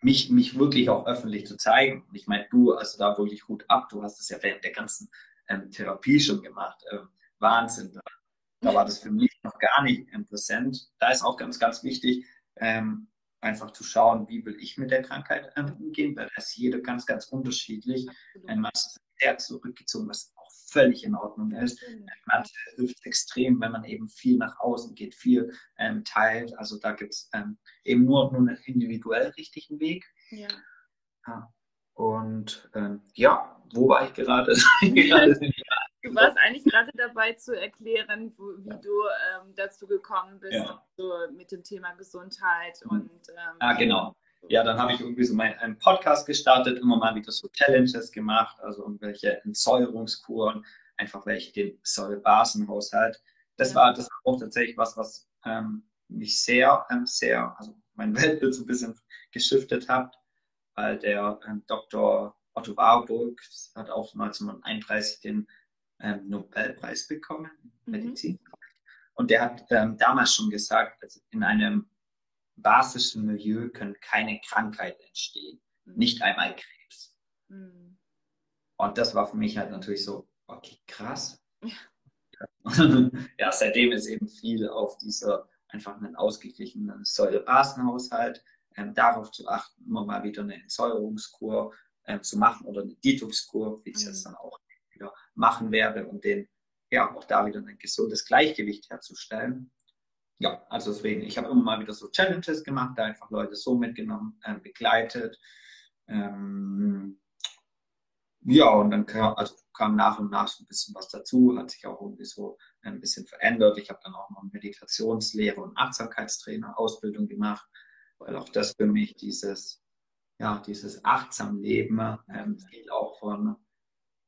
Mich, mich wirklich auch öffentlich zu zeigen. Und ich meine, du, also da wirklich Hut ab, du hast es ja während der ganzen ähm, Therapie schon gemacht. Ähm, Wahnsinn. Da, da, war das für mich noch gar nicht ähm, präsent. Da ist auch ganz, ganz wichtig, ähm, einfach zu schauen, wie will ich mit der Krankheit ähm, umgehen, weil da ist jeder ganz, ganz unterschiedlich. Ähm, sehr zurückgezogen, was völlig in Ordnung ist. Manche hilft extrem, wenn man eben viel nach außen geht, viel ähm, teilt. Also da gibt es ähm, eben nur, nur einen individuell richtigen Weg. Ja. ja. Und ähm, ja, wo war ich gerade? du warst eigentlich gerade dabei zu erklären, wo, wie ja. du ähm, dazu gekommen bist, ja. so mit dem Thema Gesundheit mhm. und. Ähm, ah, genau ja, dann habe ich irgendwie so meinen Podcast gestartet, immer mal wieder so Challenges gemacht, also irgendwelche Entsäuerungskuren, einfach welche den Säurebasenhaushalt. Das ja. war das war auch tatsächlich was, was ähm, mich sehr, ähm, sehr, also mein Weltbild so ein bisschen geschiftet hat, weil der ähm, Dr. Otto Warburg hat auch 1931 den ähm, Nobelpreis bekommen, mhm. Medizin. Und der hat ähm, damals schon gesagt, also in einem basischen Milieu können keine Krankheiten entstehen. Mhm. Nicht einmal Krebs. Mhm. Und das war für mich halt natürlich so, okay, krass. Ja. ja, seitdem ist eben viel auf dieser einfach einen ausgeglichenen Säure-Basen-Haushalt, ähm, darauf zu achten, immer mal wieder eine Entsäuerungskur ähm, zu machen oder eine Detox-Kur, wie ich es mhm. jetzt dann auch wieder machen werde, um den, ja, auch da wieder ein gesundes Gleichgewicht herzustellen ja, also deswegen, ich habe immer mal wieder so Challenges gemacht, da einfach Leute so mitgenommen, äh, begleitet. Ähm, ja, und dann kam, also kam nach und nach so ein bisschen was dazu, hat sich auch irgendwie so ein bisschen verändert. Ich habe dann auch noch Meditationslehre und Achtsamkeitstrainer Ausbildung gemacht, weil auch das für mich dieses, ja, dieses achtsam Leben ähm, viel auch von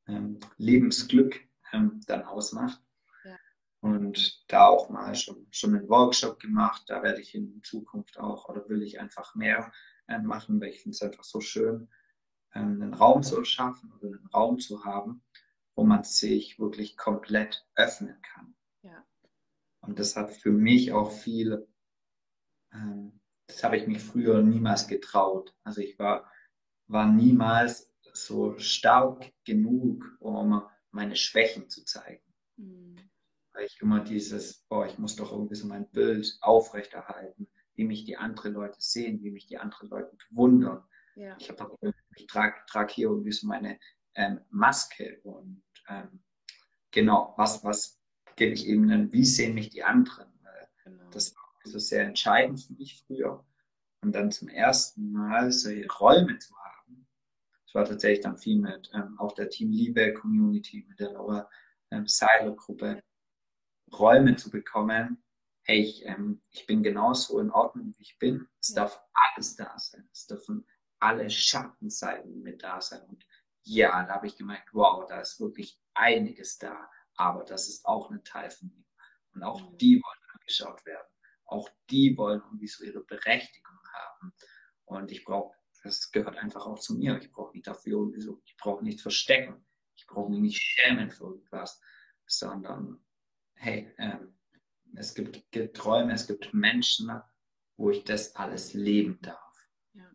ähm, Lebensglück ähm, dann ausmacht und da auch mal schon, schon einen Workshop gemacht. Da werde ich in Zukunft auch oder will ich einfach mehr äh, machen, weil ich finde es einfach so schön, äh, einen Raum zu schaffen oder einen Raum zu haben, wo man sich wirklich komplett öffnen kann. Ja. Und das hat für mich auch viel, äh, das habe ich mich früher niemals getraut. Also ich war, war niemals so stark genug, um meine Schwächen zu zeigen. Mhm weil ich immer dieses, boah, ich muss doch irgendwie so mein Bild aufrechterhalten, wie mich die anderen Leute sehen, wie mich die anderen Leute bewundern. Ja. Ich, ich trage trag hier irgendwie so meine ähm, Maske und ähm, genau, was, was gebe ich eben dann, wie sehen mich die anderen? Genau. Das war so sehr entscheidend für mich früher. Und dann zum ersten Mal solche Räume zu haben, war tatsächlich dann viel mit ähm, auch der Team Liebe Community, mit der Laura ähm, Seiler Gruppe, Räume zu bekommen. Hey, ich, ähm, ich bin genauso in Ordnung, wie ich bin. Es ja. darf alles da sein. Es dürfen alle Schattenseiten mit da sein. Und ja, da habe ich gemerkt, wow, da ist wirklich einiges da. Aber das ist auch ein Teil von mir. Und auch mhm. die wollen angeschaut werden. Auch die wollen irgendwie so ihre Berechtigung haben. Und ich brauche, das gehört einfach auch zu mir. Ich brauche nicht dafür irgendwie so, ich brauche nichts verstecken. Ich brauche mich nicht schämen für irgendwas, sondern hey, ähm, es gibt, Träume, es gibt Menschen, wo ich das alles leben darf. Ja.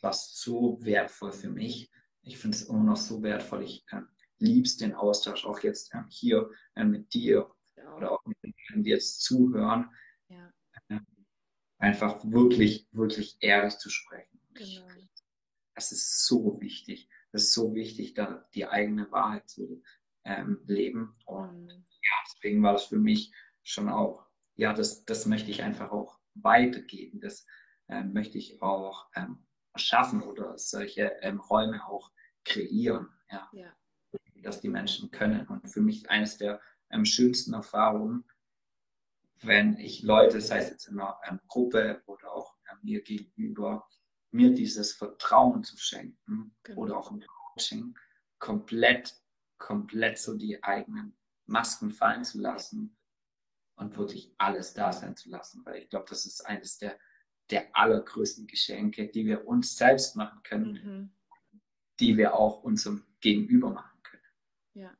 Was so wertvoll für mich. Ich finde es immer noch so wertvoll. Ich ähm, liebst den Austausch, auch jetzt ähm, hier äh, mit dir ja. oder auch mit denen, die jetzt zuhören. Ja. Ähm, einfach wirklich, wirklich ehrlich zu sprechen. Genau. das ist so wichtig. Das ist so wichtig, da die eigene Wahrheit zu ähm, leben. Und mhm. Ja, deswegen war das für mich schon auch, ja, das, das möchte ich einfach auch weitergeben. Das ähm, möchte ich auch ähm, schaffen oder solche ähm, Räume auch kreieren. Ja. ja dass die Menschen können. Und für mich eines der ähm, schönsten Erfahrungen, wenn ich Leute, sei es jetzt in einer ähm, Gruppe oder auch äh, mir gegenüber, mir dieses Vertrauen zu schenken genau. oder auch im Coaching, komplett, komplett so die eigenen Masken fallen zu lassen und wirklich alles da sein zu lassen. Weil ich glaube, das ist eines der, der allergrößten Geschenke, die wir uns selbst machen können, mhm. die wir auch unserem Gegenüber machen. Ja,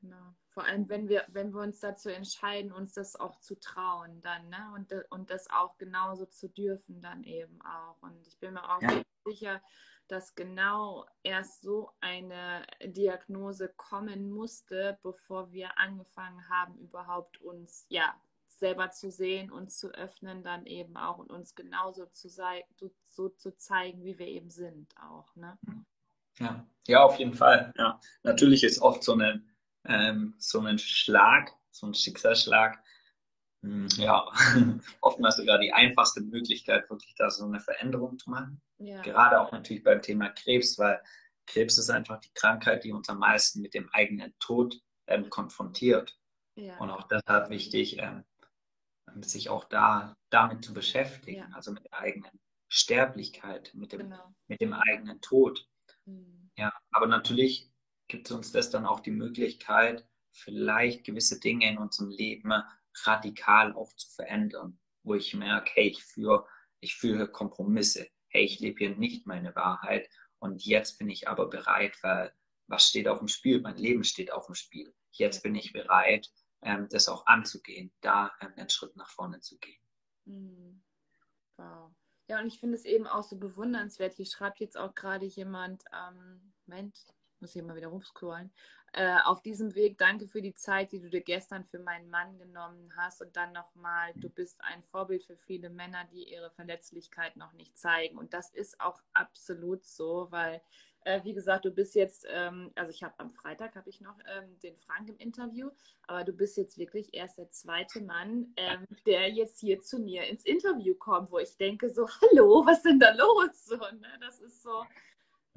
genau. Vor allem, wenn wir, wenn wir uns dazu entscheiden, uns das auch zu trauen, dann, ne? Und, und das auch genauso zu dürfen, dann eben auch. Und ich bin mir auch ja. Sicher, dass genau erst so eine Diagnose kommen musste, bevor wir angefangen haben, überhaupt uns ja selber zu sehen, uns zu öffnen, dann eben auch und uns genauso zu, sei, so zu zeigen, wie wir eben sind auch. Ne? Ja, ja, auf jeden Fall. Ja. Natürlich ist oft so ein, ähm, so ein Schlag, so ein Schicksalsschlag, ja, oftmals sogar die einfachste Möglichkeit, wirklich da so eine Veränderung zu machen. Ja. Gerade auch natürlich beim Thema Krebs, weil Krebs ist einfach die Krankheit, die uns am meisten mit dem eigenen Tod ähm, konfrontiert. Ja. Und auch deshalb wichtig, ähm, sich auch da damit zu beschäftigen, ja. also mit der eigenen Sterblichkeit, mit dem, genau. mit dem eigenen Tod. Mhm. Ja, aber natürlich gibt es uns das dann auch die Möglichkeit, vielleicht gewisse Dinge in unserem Leben radikal auch zu verändern, wo ich merke, hey, ich führe, ich führe Kompromisse, hey, ich lebe hier nicht meine Wahrheit und jetzt bin ich aber bereit, weil was steht auf dem Spiel? Mein Leben steht auf dem Spiel. Jetzt bin ich bereit, ähm, das auch anzugehen, da ähm, einen Schritt nach vorne zu gehen. Mhm. Wow. Ja, und ich finde es eben auch so bewundernswert. Hier schreibt jetzt auch gerade jemand, ähm, Moment, muss ich mal wieder rumscrollen. Äh, auf diesem Weg, danke für die Zeit, die du dir gestern für meinen Mann genommen hast. Und dann nochmal, du bist ein Vorbild für viele Männer, die ihre Verletzlichkeit noch nicht zeigen. Und das ist auch absolut so, weil äh, wie gesagt, du bist jetzt, ähm, also ich habe am Freitag habe ich noch ähm, den Frank im Interview, aber du bist jetzt wirklich erst der zweite Mann, ähm, der jetzt hier zu mir ins Interview kommt, wo ich denke so, hallo, was ist denn da los? So, ne? Das ist so,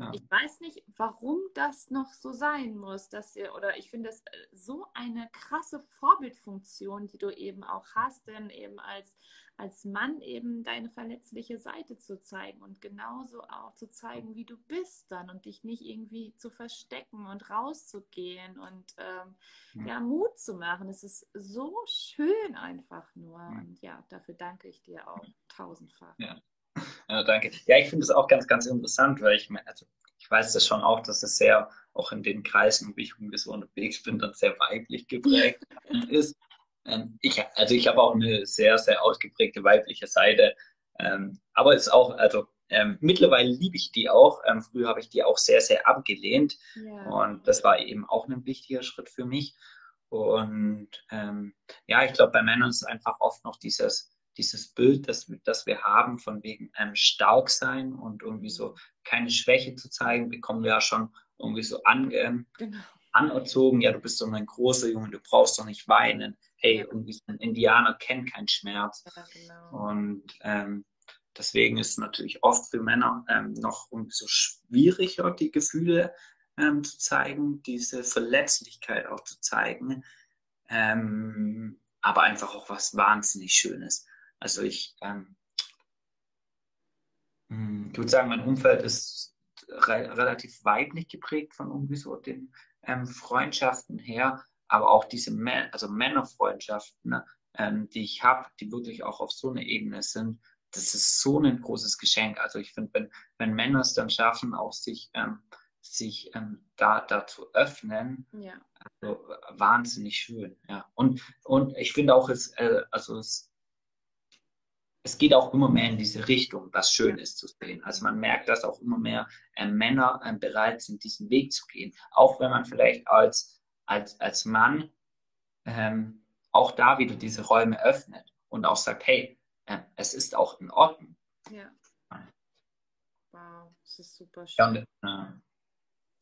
ja. Ich weiß nicht, warum das noch so sein muss, dass ihr, oder ich finde es äh, so eine krasse Vorbildfunktion, die du eben auch hast, denn eben als, als Mann eben deine verletzliche Seite zu zeigen und genauso auch zu zeigen, wie du bist dann und dich nicht irgendwie zu verstecken und rauszugehen und ähm, ja. ja. Mut zu machen. Es ist so schön einfach nur. Ja. Und ja, dafür danke ich dir auch tausendfach. Ja. Ja, danke. Ja, ich finde es auch ganz, ganz interessant, weil ich, also ich weiß das schon auch, dass es sehr, auch in den Kreisen, wie ich irgendwie so unterwegs bin, dann sehr weiblich geprägt ist. Ähm, ich, also ich habe auch eine sehr, sehr ausgeprägte weibliche Seite. Ähm, aber es ist auch, also ähm, mittlerweile liebe ich die auch. Ähm, früher habe ich die auch sehr, sehr abgelehnt. Ja. Und das war eben auch ein wichtiger Schritt für mich. Und ähm, ja, ich glaube, bei Männern ist einfach oft noch dieses, dieses Bild, das, das wir haben, von wegen ähm, stark sein und irgendwie so keine Schwäche zu zeigen, bekommen wir ja schon irgendwie so an, ähm, genau. anerzogen. Ja, du bist doch ein großer Junge, du brauchst doch nicht weinen. Hey, ja. irgendwie ein Indianer kennt keinen Schmerz. Ja, genau. Und ähm, deswegen ist es natürlich oft für Männer ähm, noch irgendwie so schwieriger, die Gefühle ähm, zu zeigen, diese Verletzlichkeit auch zu zeigen, ähm, aber einfach auch was wahnsinnig Schönes. Also ich, ähm, hm, ich würde sagen, mein Umfeld ist re relativ weiblich geprägt von irgendwie so den ähm, Freundschaften her, aber auch diese Mä also Männerfreundschaften, ne, ähm, die ich habe, die wirklich auch auf so einer Ebene sind, das ist so ein großes Geschenk. Also ich finde, wenn, wenn Männer es dann schaffen, auch sich, ähm, sich ähm, da, da zu öffnen, ja. also wahnsinnig schön. Ja. Und, und ich finde auch, es, äh, also es, es geht auch immer mehr in diese Richtung, was schön ist zu sehen. Also man merkt, dass auch immer mehr äh, Männer äh, bereit sind, diesen Weg zu gehen. Auch wenn man vielleicht als, als, als Mann ähm, auch da wieder diese Räume öffnet und auch sagt, hey, äh, es ist auch in Ordnung. Ja. Wow, das ist super schön. Ja, und, äh,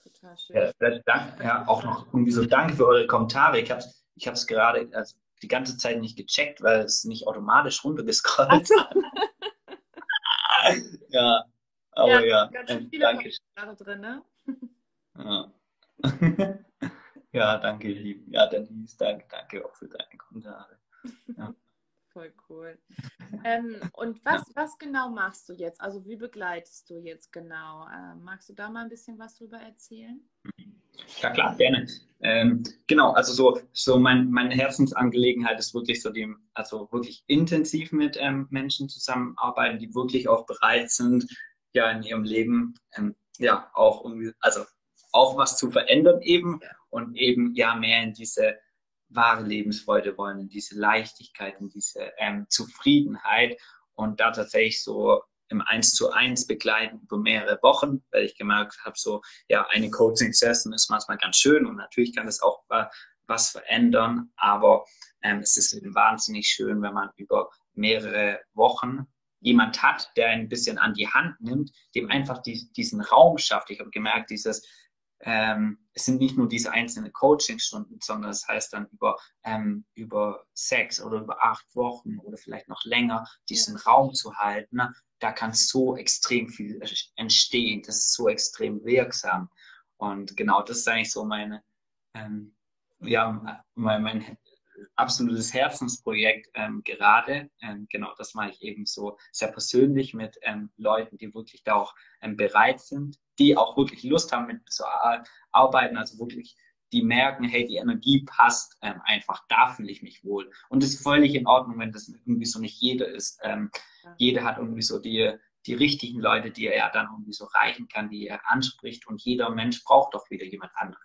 Total schön. Ja, danke, ja, auch noch irgendwie so danke für eure Kommentare. Ich habe es ich gerade also die ganze Zeit nicht gecheckt, weil es nicht automatisch runtergescrollt so. ja, aber ja. ja. Ganz schön viele danke. Drin, ne? ja. ja, danke, lieb. Ja, Denise, danke, danke auch für deine Kommentare. Ja. Voll cool. ähm, und was, was genau machst du jetzt? Also wie begleitest du jetzt genau? Ähm, magst du da mal ein bisschen was drüber erzählen? Ja klar, gerne. Ähm, genau, also so, so mein, meine Herzensangelegenheit ist wirklich so die, also wirklich intensiv mit ähm, Menschen zusammenarbeiten, die wirklich auch bereit sind, ja in ihrem Leben ähm, ja auch irgendwie, also auch was zu verändern eben und eben ja mehr in diese wahre Lebensfreude wollen, in diese Leichtigkeit, in diese ähm, Zufriedenheit und da tatsächlich so im Eins zu eins begleiten über mehrere Wochen, weil ich gemerkt habe, so ja, eine Coaching-Session ist manchmal ganz schön und natürlich kann es auch was verändern, aber ähm, es ist wahnsinnig schön, wenn man über mehrere Wochen jemand hat, der ein bisschen an die Hand nimmt, dem einfach die, diesen Raum schafft. Ich habe gemerkt, dieses ähm, es sind nicht nur diese einzelnen Coachingstunden, sondern es das heißt dann über, ähm, über sechs oder über acht Wochen oder vielleicht noch länger diesen ja. Raum zu halten. Ne? Da kann so extrem viel entstehen. Das ist so extrem wirksam. Und genau das ist eigentlich so meine, ähm, ja, mein, mein absolutes Herzensprojekt ähm, gerade. Ähm, genau, das mache ich eben so sehr persönlich mit ähm, Leuten, die wirklich da auch ähm, bereit sind, die auch wirklich Lust haben, mit zu arbeiten, also wirklich die merken, hey, die Energie passt ähm, einfach, da fühle ich mich wohl. Und es ist völlig in Ordnung, wenn das irgendwie so nicht jeder ist. Ähm, ja. Jeder hat irgendwie so die, die richtigen Leute, die er dann irgendwie so reichen kann, die er anspricht. Und jeder Mensch braucht doch wieder jemand anderen.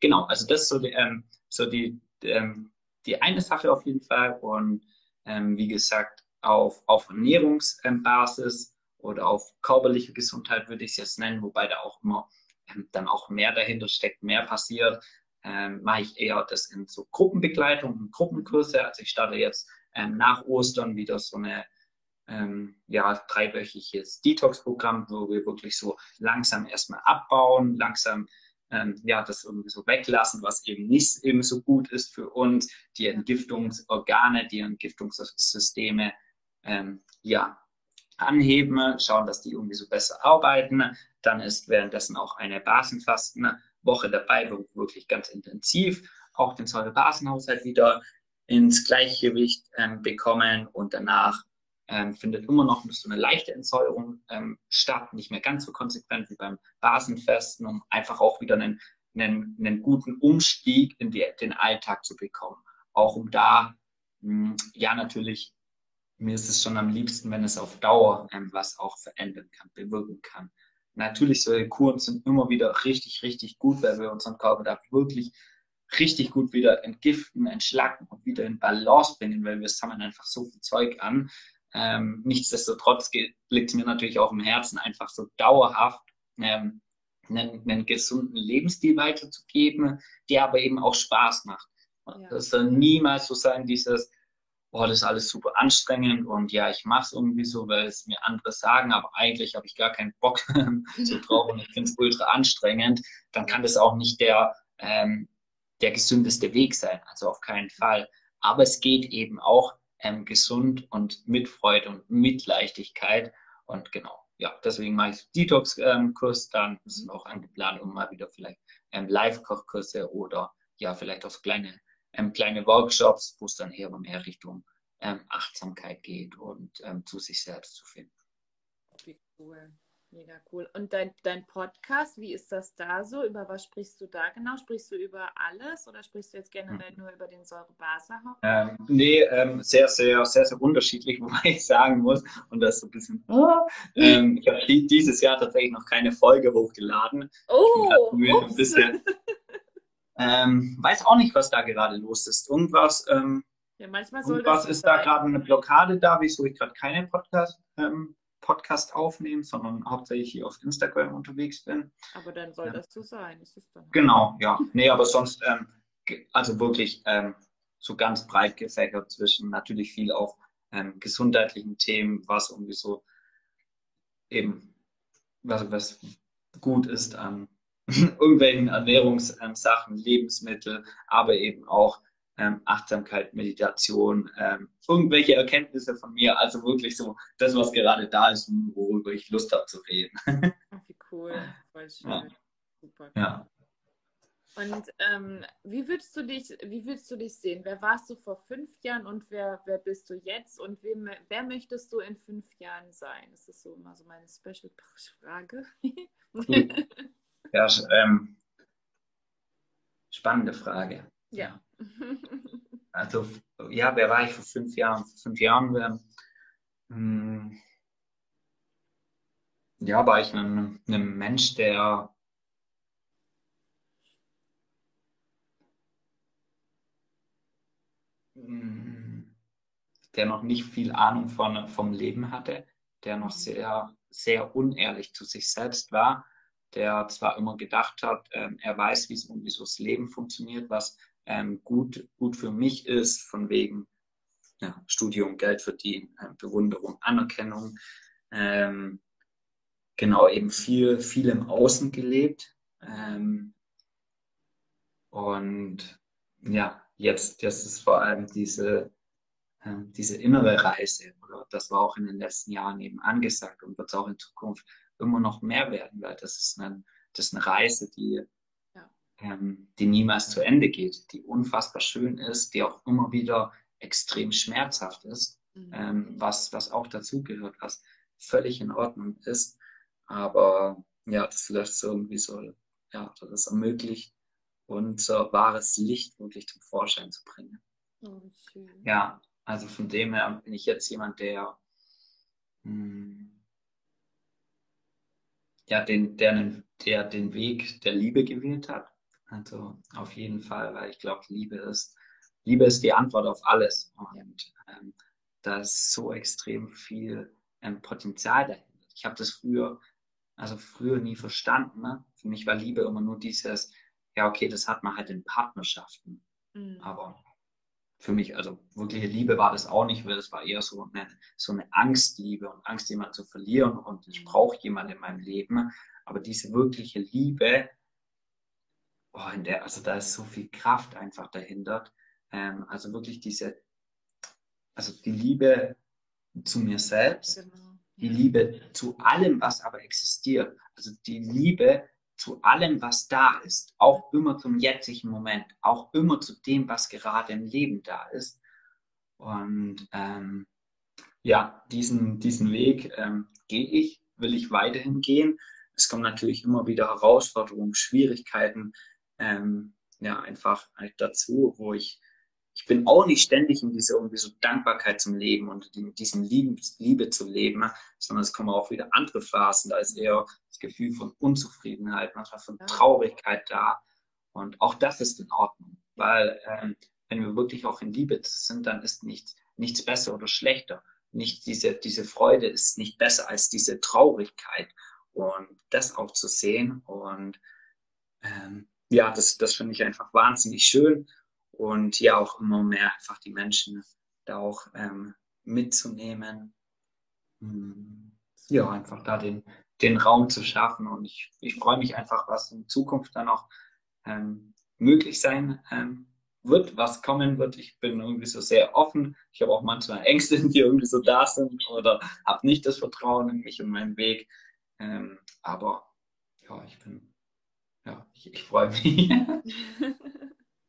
Genau, also das ist so die, ähm, so die, ähm, die eine Sache auf jeden Fall. Und ähm, wie gesagt, auf, auf Ernährungsbasis oder auf körperliche Gesundheit würde ich es jetzt nennen, wobei da auch immer ähm, dann auch mehr dahinter steckt, mehr passiert, ähm, mache ich eher das in so Gruppenbegleitung und Gruppenkurse. Also ich starte jetzt ähm, nach Ostern wieder so eine ähm, ja, dreiwöchiges Detox-Programm, wo wir wirklich so langsam erstmal abbauen, langsam ähm, ja, das irgendwie so weglassen, was eben nicht eben so gut ist für uns, die Entgiftungsorgane, die Entgiftungssysteme ähm, ja, anheben, schauen, dass die irgendwie so besser arbeiten. Dann ist währenddessen auch eine Basenfastenwoche dabei, wo wirklich ganz intensiv auch den Säurebasenhaushalt wieder ins Gleichgewicht ähm, bekommen und danach ähm, findet immer noch so eine leichte Entsäuerung ähm, statt, nicht mehr ganz so konsequent wie beim Basenfesten, um einfach auch wieder einen, einen, einen guten Umstieg in die, den Alltag zu bekommen. Auch um da, mh, hm, ja, natürlich, mir ist es schon am liebsten, wenn es auf Dauer ähm, was auch verändern kann, bewirken kann. Natürlich, solche Kuren sind immer wieder richtig, richtig gut, weil wir unseren Körper da wirklich richtig gut wieder entgiften, entschlacken und wieder in Balance bringen, weil wir sammeln einfach so viel Zeug an, ähm, nichtsdestotrotz liegt es mir natürlich auch im Herzen, einfach so dauerhaft ähm, einen, einen, gesunden Lebensstil weiterzugeben, der aber eben auch Spaß macht. Ja. Das soll niemals so sein, dieses, boah, das ist alles super anstrengend und ja, ich mache es irgendwie so, weil es mir andere sagen, aber eigentlich habe ich gar keinen Bock so drauf und ich finde es ultra anstrengend, dann kann das auch nicht der, ähm, der gesündeste Weg sein, also auf keinen Fall. Aber es geht eben auch ähm, gesund und mit Freude und mit Leichtigkeit. Und genau, ja, deswegen mache ich Detox-Kurs. Dann sind auch angeplant, um mal wieder vielleicht ähm, Live-Kochkurse oder ja, vielleicht auch kleine, ähm, kleine Workshops, wo es dann eher mehr Richtung ähm, Achtsamkeit geht und ähm, zu sich selbst zu finden. Wie cool. Mega cool. Und dein, dein Podcast, wie ist das da so? Über was sprichst du da genau? Sprichst du über alles oder sprichst du jetzt generell nur über den Säurebasenhaupt? Ähm, nee, ähm, sehr, sehr, sehr, sehr unterschiedlich, wobei ich sagen muss, und das so ein bisschen, ähm, ich habe dieses Jahr tatsächlich noch keine Folge hochgeladen. Oh, ein bisschen, ähm, weiß auch nicht, was da gerade los ist. Irgendwas, ähm, ja, manchmal soll irgendwas ist sein. da gerade eine Blockade da, wieso ich gerade keine Podcast ähm, Podcast aufnehmen, sondern hauptsächlich hier auf Instagram unterwegs bin. Aber dann soll ja. das so sein. Ist es dann genau, ja. Nee, aber sonst, ähm, also wirklich ähm, so ganz breit gefächert zwischen natürlich viel auch ähm, gesundheitlichen Themen, was irgendwie so eben, was, was gut ist an irgendwelchen Ernährungssachen, Lebensmittel, aber eben auch ähm, Achtsamkeit, Meditation, ähm, irgendwelche Erkenntnisse von mir, also wirklich so das, was gerade da ist, worüber ich Lust habe zu reden. wie cool, voll schön. Ja. Super. Ja. Und ähm, wie würdest du dich, wie würdest du dich sehen? Wer warst du vor fünf Jahren und wer, wer bist du jetzt und wem, wer möchtest du in fünf Jahren sein? Das ist so immer so meine Special-Frage. ja, ähm, spannende Frage. Ja. Also, ja, wer war ich vor fünf Jahren? Vor fünf Jahren wär, hm, ja, war ich ein, ein Mensch, der hm, der noch nicht viel Ahnung von, vom Leben hatte, der noch mhm. sehr, sehr unehrlich zu sich selbst war, der zwar immer gedacht hat, äh, er weiß, wie so das Leben funktioniert, was ähm, gut, gut für mich ist, von wegen ja, Studium, Geld verdienen, äh, Bewunderung, Anerkennung. Ähm, genau, eben viel, viel im Außen gelebt. Ähm, und ja, jetzt, jetzt ist vor allem diese, äh, diese innere Reise, oder das war auch in den letzten Jahren eben angesagt und wird es auch in Zukunft immer noch mehr werden, weil das ist eine, das ist eine Reise, die ähm, die niemals zu Ende geht, die unfassbar schön ist, die auch immer wieder extrem schmerzhaft ist, mhm. ähm, was, was auch dazugehört, was völlig in Ordnung ist. Aber ja, das lässt irgendwie so, ja, das ermöglicht, unser wahres Licht wirklich zum Vorschein zu bringen. Oh, ja, also von dem her bin ich jetzt jemand, der mh, hm, ja, den, der, der den Weg der Liebe gewählt hat also auf jeden Fall, weil ich glaube, Liebe ist, Liebe ist die Antwort auf alles. Und ähm, da ist so extrem viel ähm, Potenzial dahinter. Ich habe das früher, also früher nie verstanden. Ne? Für mich war Liebe immer nur dieses, ja, okay, das hat man halt in Partnerschaften. Mhm. Aber für mich, also wirkliche Liebe war das auch nicht, weil es war eher so eine, so eine Angstliebe und Angst, jemanden zu verlieren und ich mhm. brauche jemanden in meinem Leben. Aber diese wirkliche Liebe, oh, in der, also da ist so viel Kraft einfach dahinter. Ähm, also wirklich diese, also die Liebe zu mir selbst, genau. die Liebe zu allem, was aber existiert. Also die Liebe zu allem, was da ist, auch immer zum jetzigen Moment, auch immer zu dem, was gerade im Leben da ist. Und ähm, ja, diesen, diesen Weg ähm, gehe ich, will ich weiterhin gehen. Es kommen natürlich immer wieder Herausforderungen, Schwierigkeiten, ähm, ja, einfach halt dazu, wo ich, ich bin auch nicht ständig in dieser irgendwie so Dankbarkeit zum Leben und in diesem Liebe, Liebe zu leben, sondern es kommen auch wieder andere Phasen, da ist eher das Gefühl von Unzufriedenheit, manchmal von Traurigkeit da. Und auch das ist in Ordnung, weil ähm, wenn wir wirklich auch in Liebe sind, dann ist nichts, nichts besser oder schlechter. Nicht diese, diese Freude ist nicht besser als diese Traurigkeit. Und das auch zu sehen und ähm, ja, das, das finde ich einfach wahnsinnig schön und ja auch immer mehr einfach die Menschen da auch ähm, mitzunehmen. Hm, ja, einfach da den, den Raum zu schaffen und ich, ich freue mich einfach, was in Zukunft dann auch ähm, möglich sein ähm, wird, was kommen wird. Ich bin irgendwie so sehr offen. Ich habe auch manchmal Ängste, die irgendwie so da sind oder habe nicht das Vertrauen in mich und meinen Weg. Ähm, aber ja, ich bin, ja, ich, ich freue mich.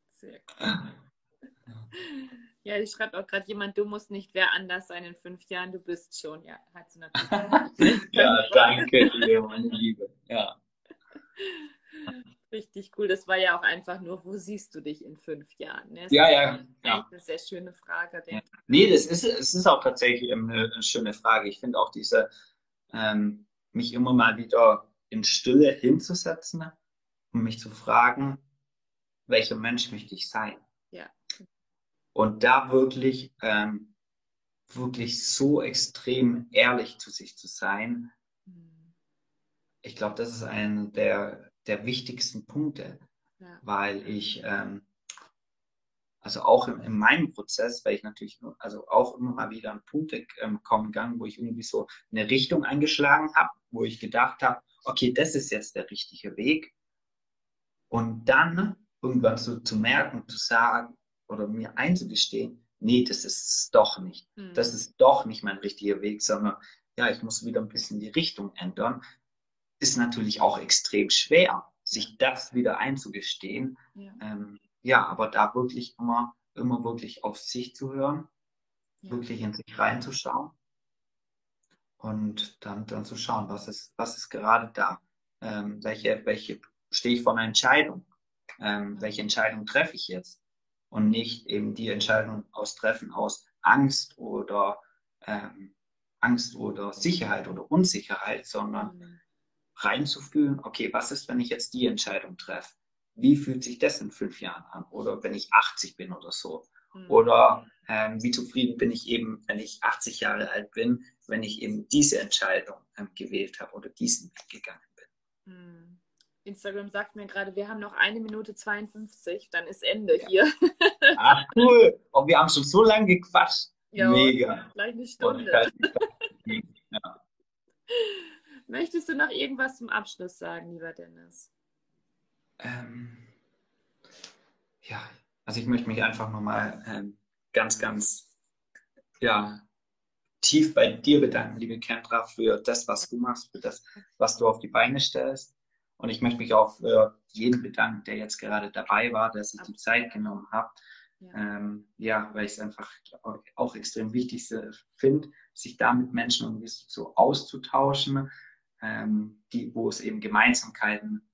sehr cool. Ja, ich schreibt auch gerade jemand, du musst nicht wer anders sein in fünf Jahren, du bist schon. Ja, hat sie natürlich. ja, danke dir, meine Liebe. Ja. Richtig cool. Das war ja auch einfach nur, wo siehst du dich in fünf Jahren? Ne? Ja, ja. ja. Eine sehr schöne Frage. Ja. Nee, das ist, es ist auch tatsächlich eine, eine schöne Frage. Ich finde auch diese, ähm, mich immer mal wieder in Stille hinzusetzen und mich zu fragen, welcher Mensch möchte ich sein? Ja. Und da wirklich, ähm, wirklich so extrem ehrlich zu sich zu sein, mhm. ich glaube, das ist einer der der wichtigsten Punkte, ja. weil ich, ähm, also auch in, in, meinem Prozess, weil ich natürlich also auch immer mal wieder an Punkte ähm, kommen gegangen, wo ich irgendwie so eine Richtung eingeschlagen habe, wo ich gedacht habe, okay, das ist jetzt der richtige Weg. Und dann irgendwann so zu merken, zu sagen oder mir einzugestehen, nee, das ist es doch nicht. Mhm. Das ist doch nicht mein richtiger Weg, sondern ja, ich muss wieder ein bisschen die Richtung ändern, ist natürlich auch extrem schwer, sich das wieder einzugestehen. Ja, ähm, ja aber da wirklich immer, immer wirklich auf sich zu hören, ja. wirklich in sich reinzuschauen und dann, dann zu schauen, was ist, was ist gerade da? Ähm, welche, welche stehe ich vor einer Entscheidung? Ähm, welche Entscheidung treffe ich jetzt? Und nicht eben die Entscheidung aus Treffen aus Angst oder ähm, Angst oder Sicherheit oder Unsicherheit, sondern mhm reinzufühlen, okay, was ist, wenn ich jetzt die Entscheidung treffe? Wie fühlt sich das in fünf Jahren an? Oder wenn ich 80 bin oder so? Mhm. Oder ähm, wie zufrieden bin ich eben, wenn ich 80 Jahre alt bin, wenn ich eben diese Entscheidung ähm, gewählt habe oder diesen Weg gegangen bin? Mhm. Instagram sagt mir gerade, wir haben noch eine Minute 52, dann ist Ende ja. hier. Ach cool. Und oh, wir haben schon so lange gequatscht. Ja, Mega. Gleich eine Stunde. ja. Möchtest du noch irgendwas zum Abschluss sagen, lieber Dennis? Ähm, ja, also ich möchte mich einfach nochmal ähm, ganz, ganz ja, tief bei dir bedanken, liebe Kendra, für das, was du machst, für das, was du auf die Beine stellst. Und ich möchte mich auch für jeden bedanken, der jetzt gerade dabei war, der sich die Zeit genommen hat. Ja, ähm, ja weil ich es einfach auch extrem wichtig finde, sich da mit Menschen irgendwie so auszutauschen, ähm, die, wo es eben Gemeinsamkeiten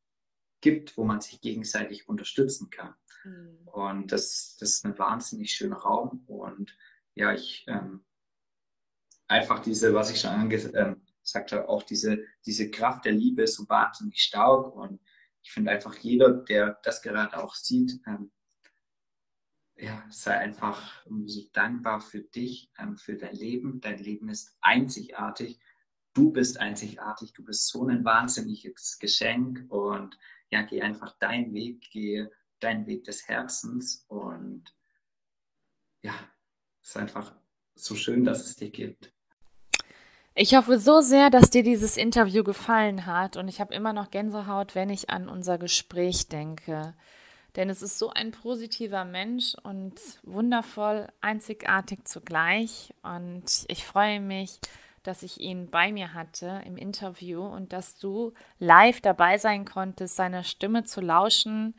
gibt, wo man sich gegenseitig unterstützen kann. Mhm. Und das, das ist ein wahnsinnig schöner Raum. Und ja, ich ähm, einfach diese, was ich schon angesagt ähm, habe, auch diese, diese Kraft der Liebe ist so wahnsinnig stark. Und ich finde einfach jeder, der das gerade auch sieht, ähm, ja, sei einfach so dankbar für dich, ähm, für dein Leben. Dein Leben ist einzigartig du bist einzigartig, du bist so ein wahnsinniges Geschenk und ja, geh einfach deinen Weg, geh deinen Weg des Herzens und ja, es ist einfach so schön, dass es dir gibt. Ich hoffe so sehr, dass dir dieses Interview gefallen hat und ich habe immer noch Gänsehaut, wenn ich an unser Gespräch denke. Denn es ist so ein positiver Mensch und wundervoll, einzigartig zugleich. Und ich freue mich, dass ich ihn bei mir hatte im Interview und dass du live dabei sein konntest, seiner Stimme zu lauschen,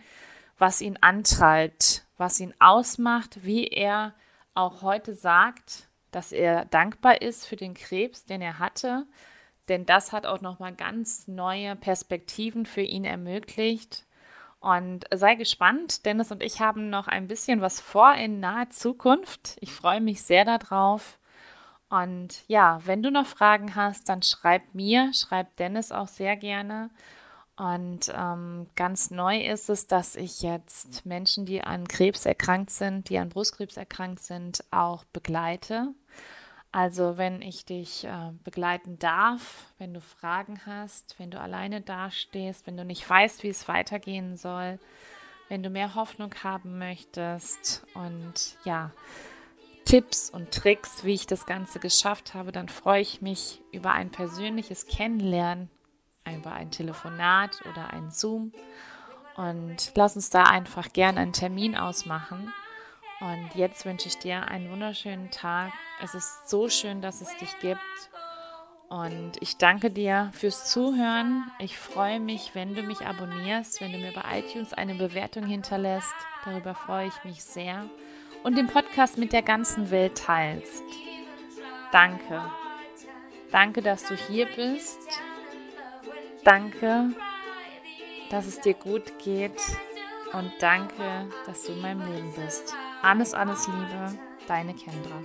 was ihn antreibt, was ihn ausmacht, wie er auch heute sagt, dass er dankbar ist für den Krebs, den er hatte, denn das hat auch noch mal ganz neue Perspektiven für ihn ermöglicht. Und sei gespannt, Dennis und ich haben noch ein bisschen was vor in naher Zukunft. Ich freue mich sehr darauf. Und ja, wenn du noch Fragen hast, dann schreib mir, schreib Dennis auch sehr gerne. Und ähm, ganz neu ist es, dass ich jetzt Menschen, die an Krebs erkrankt sind, die an Brustkrebs erkrankt sind, auch begleite. Also wenn ich dich äh, begleiten darf, wenn du Fragen hast, wenn du alleine dastehst, wenn du nicht weißt, wie es weitergehen soll, wenn du mehr Hoffnung haben möchtest und ja, Tipps und Tricks, wie ich das Ganze geschafft habe, dann freue ich mich über ein persönliches Kennenlernen, über ein Telefonat oder ein Zoom. Und lass uns da einfach gern einen Termin ausmachen. Und jetzt wünsche ich dir einen wunderschönen Tag. Es ist so schön, dass es dich gibt. Und ich danke dir fürs Zuhören. Ich freue mich, wenn du mich abonnierst, wenn du mir bei iTunes eine Bewertung hinterlässt. Darüber freue ich mich sehr. Und den Podcast mit der ganzen Welt teilst. Danke. Danke, dass du hier bist. Danke, dass es dir gut geht. Und danke, dass du in meinem Leben bist. Alles, alles Liebe, deine Kendra.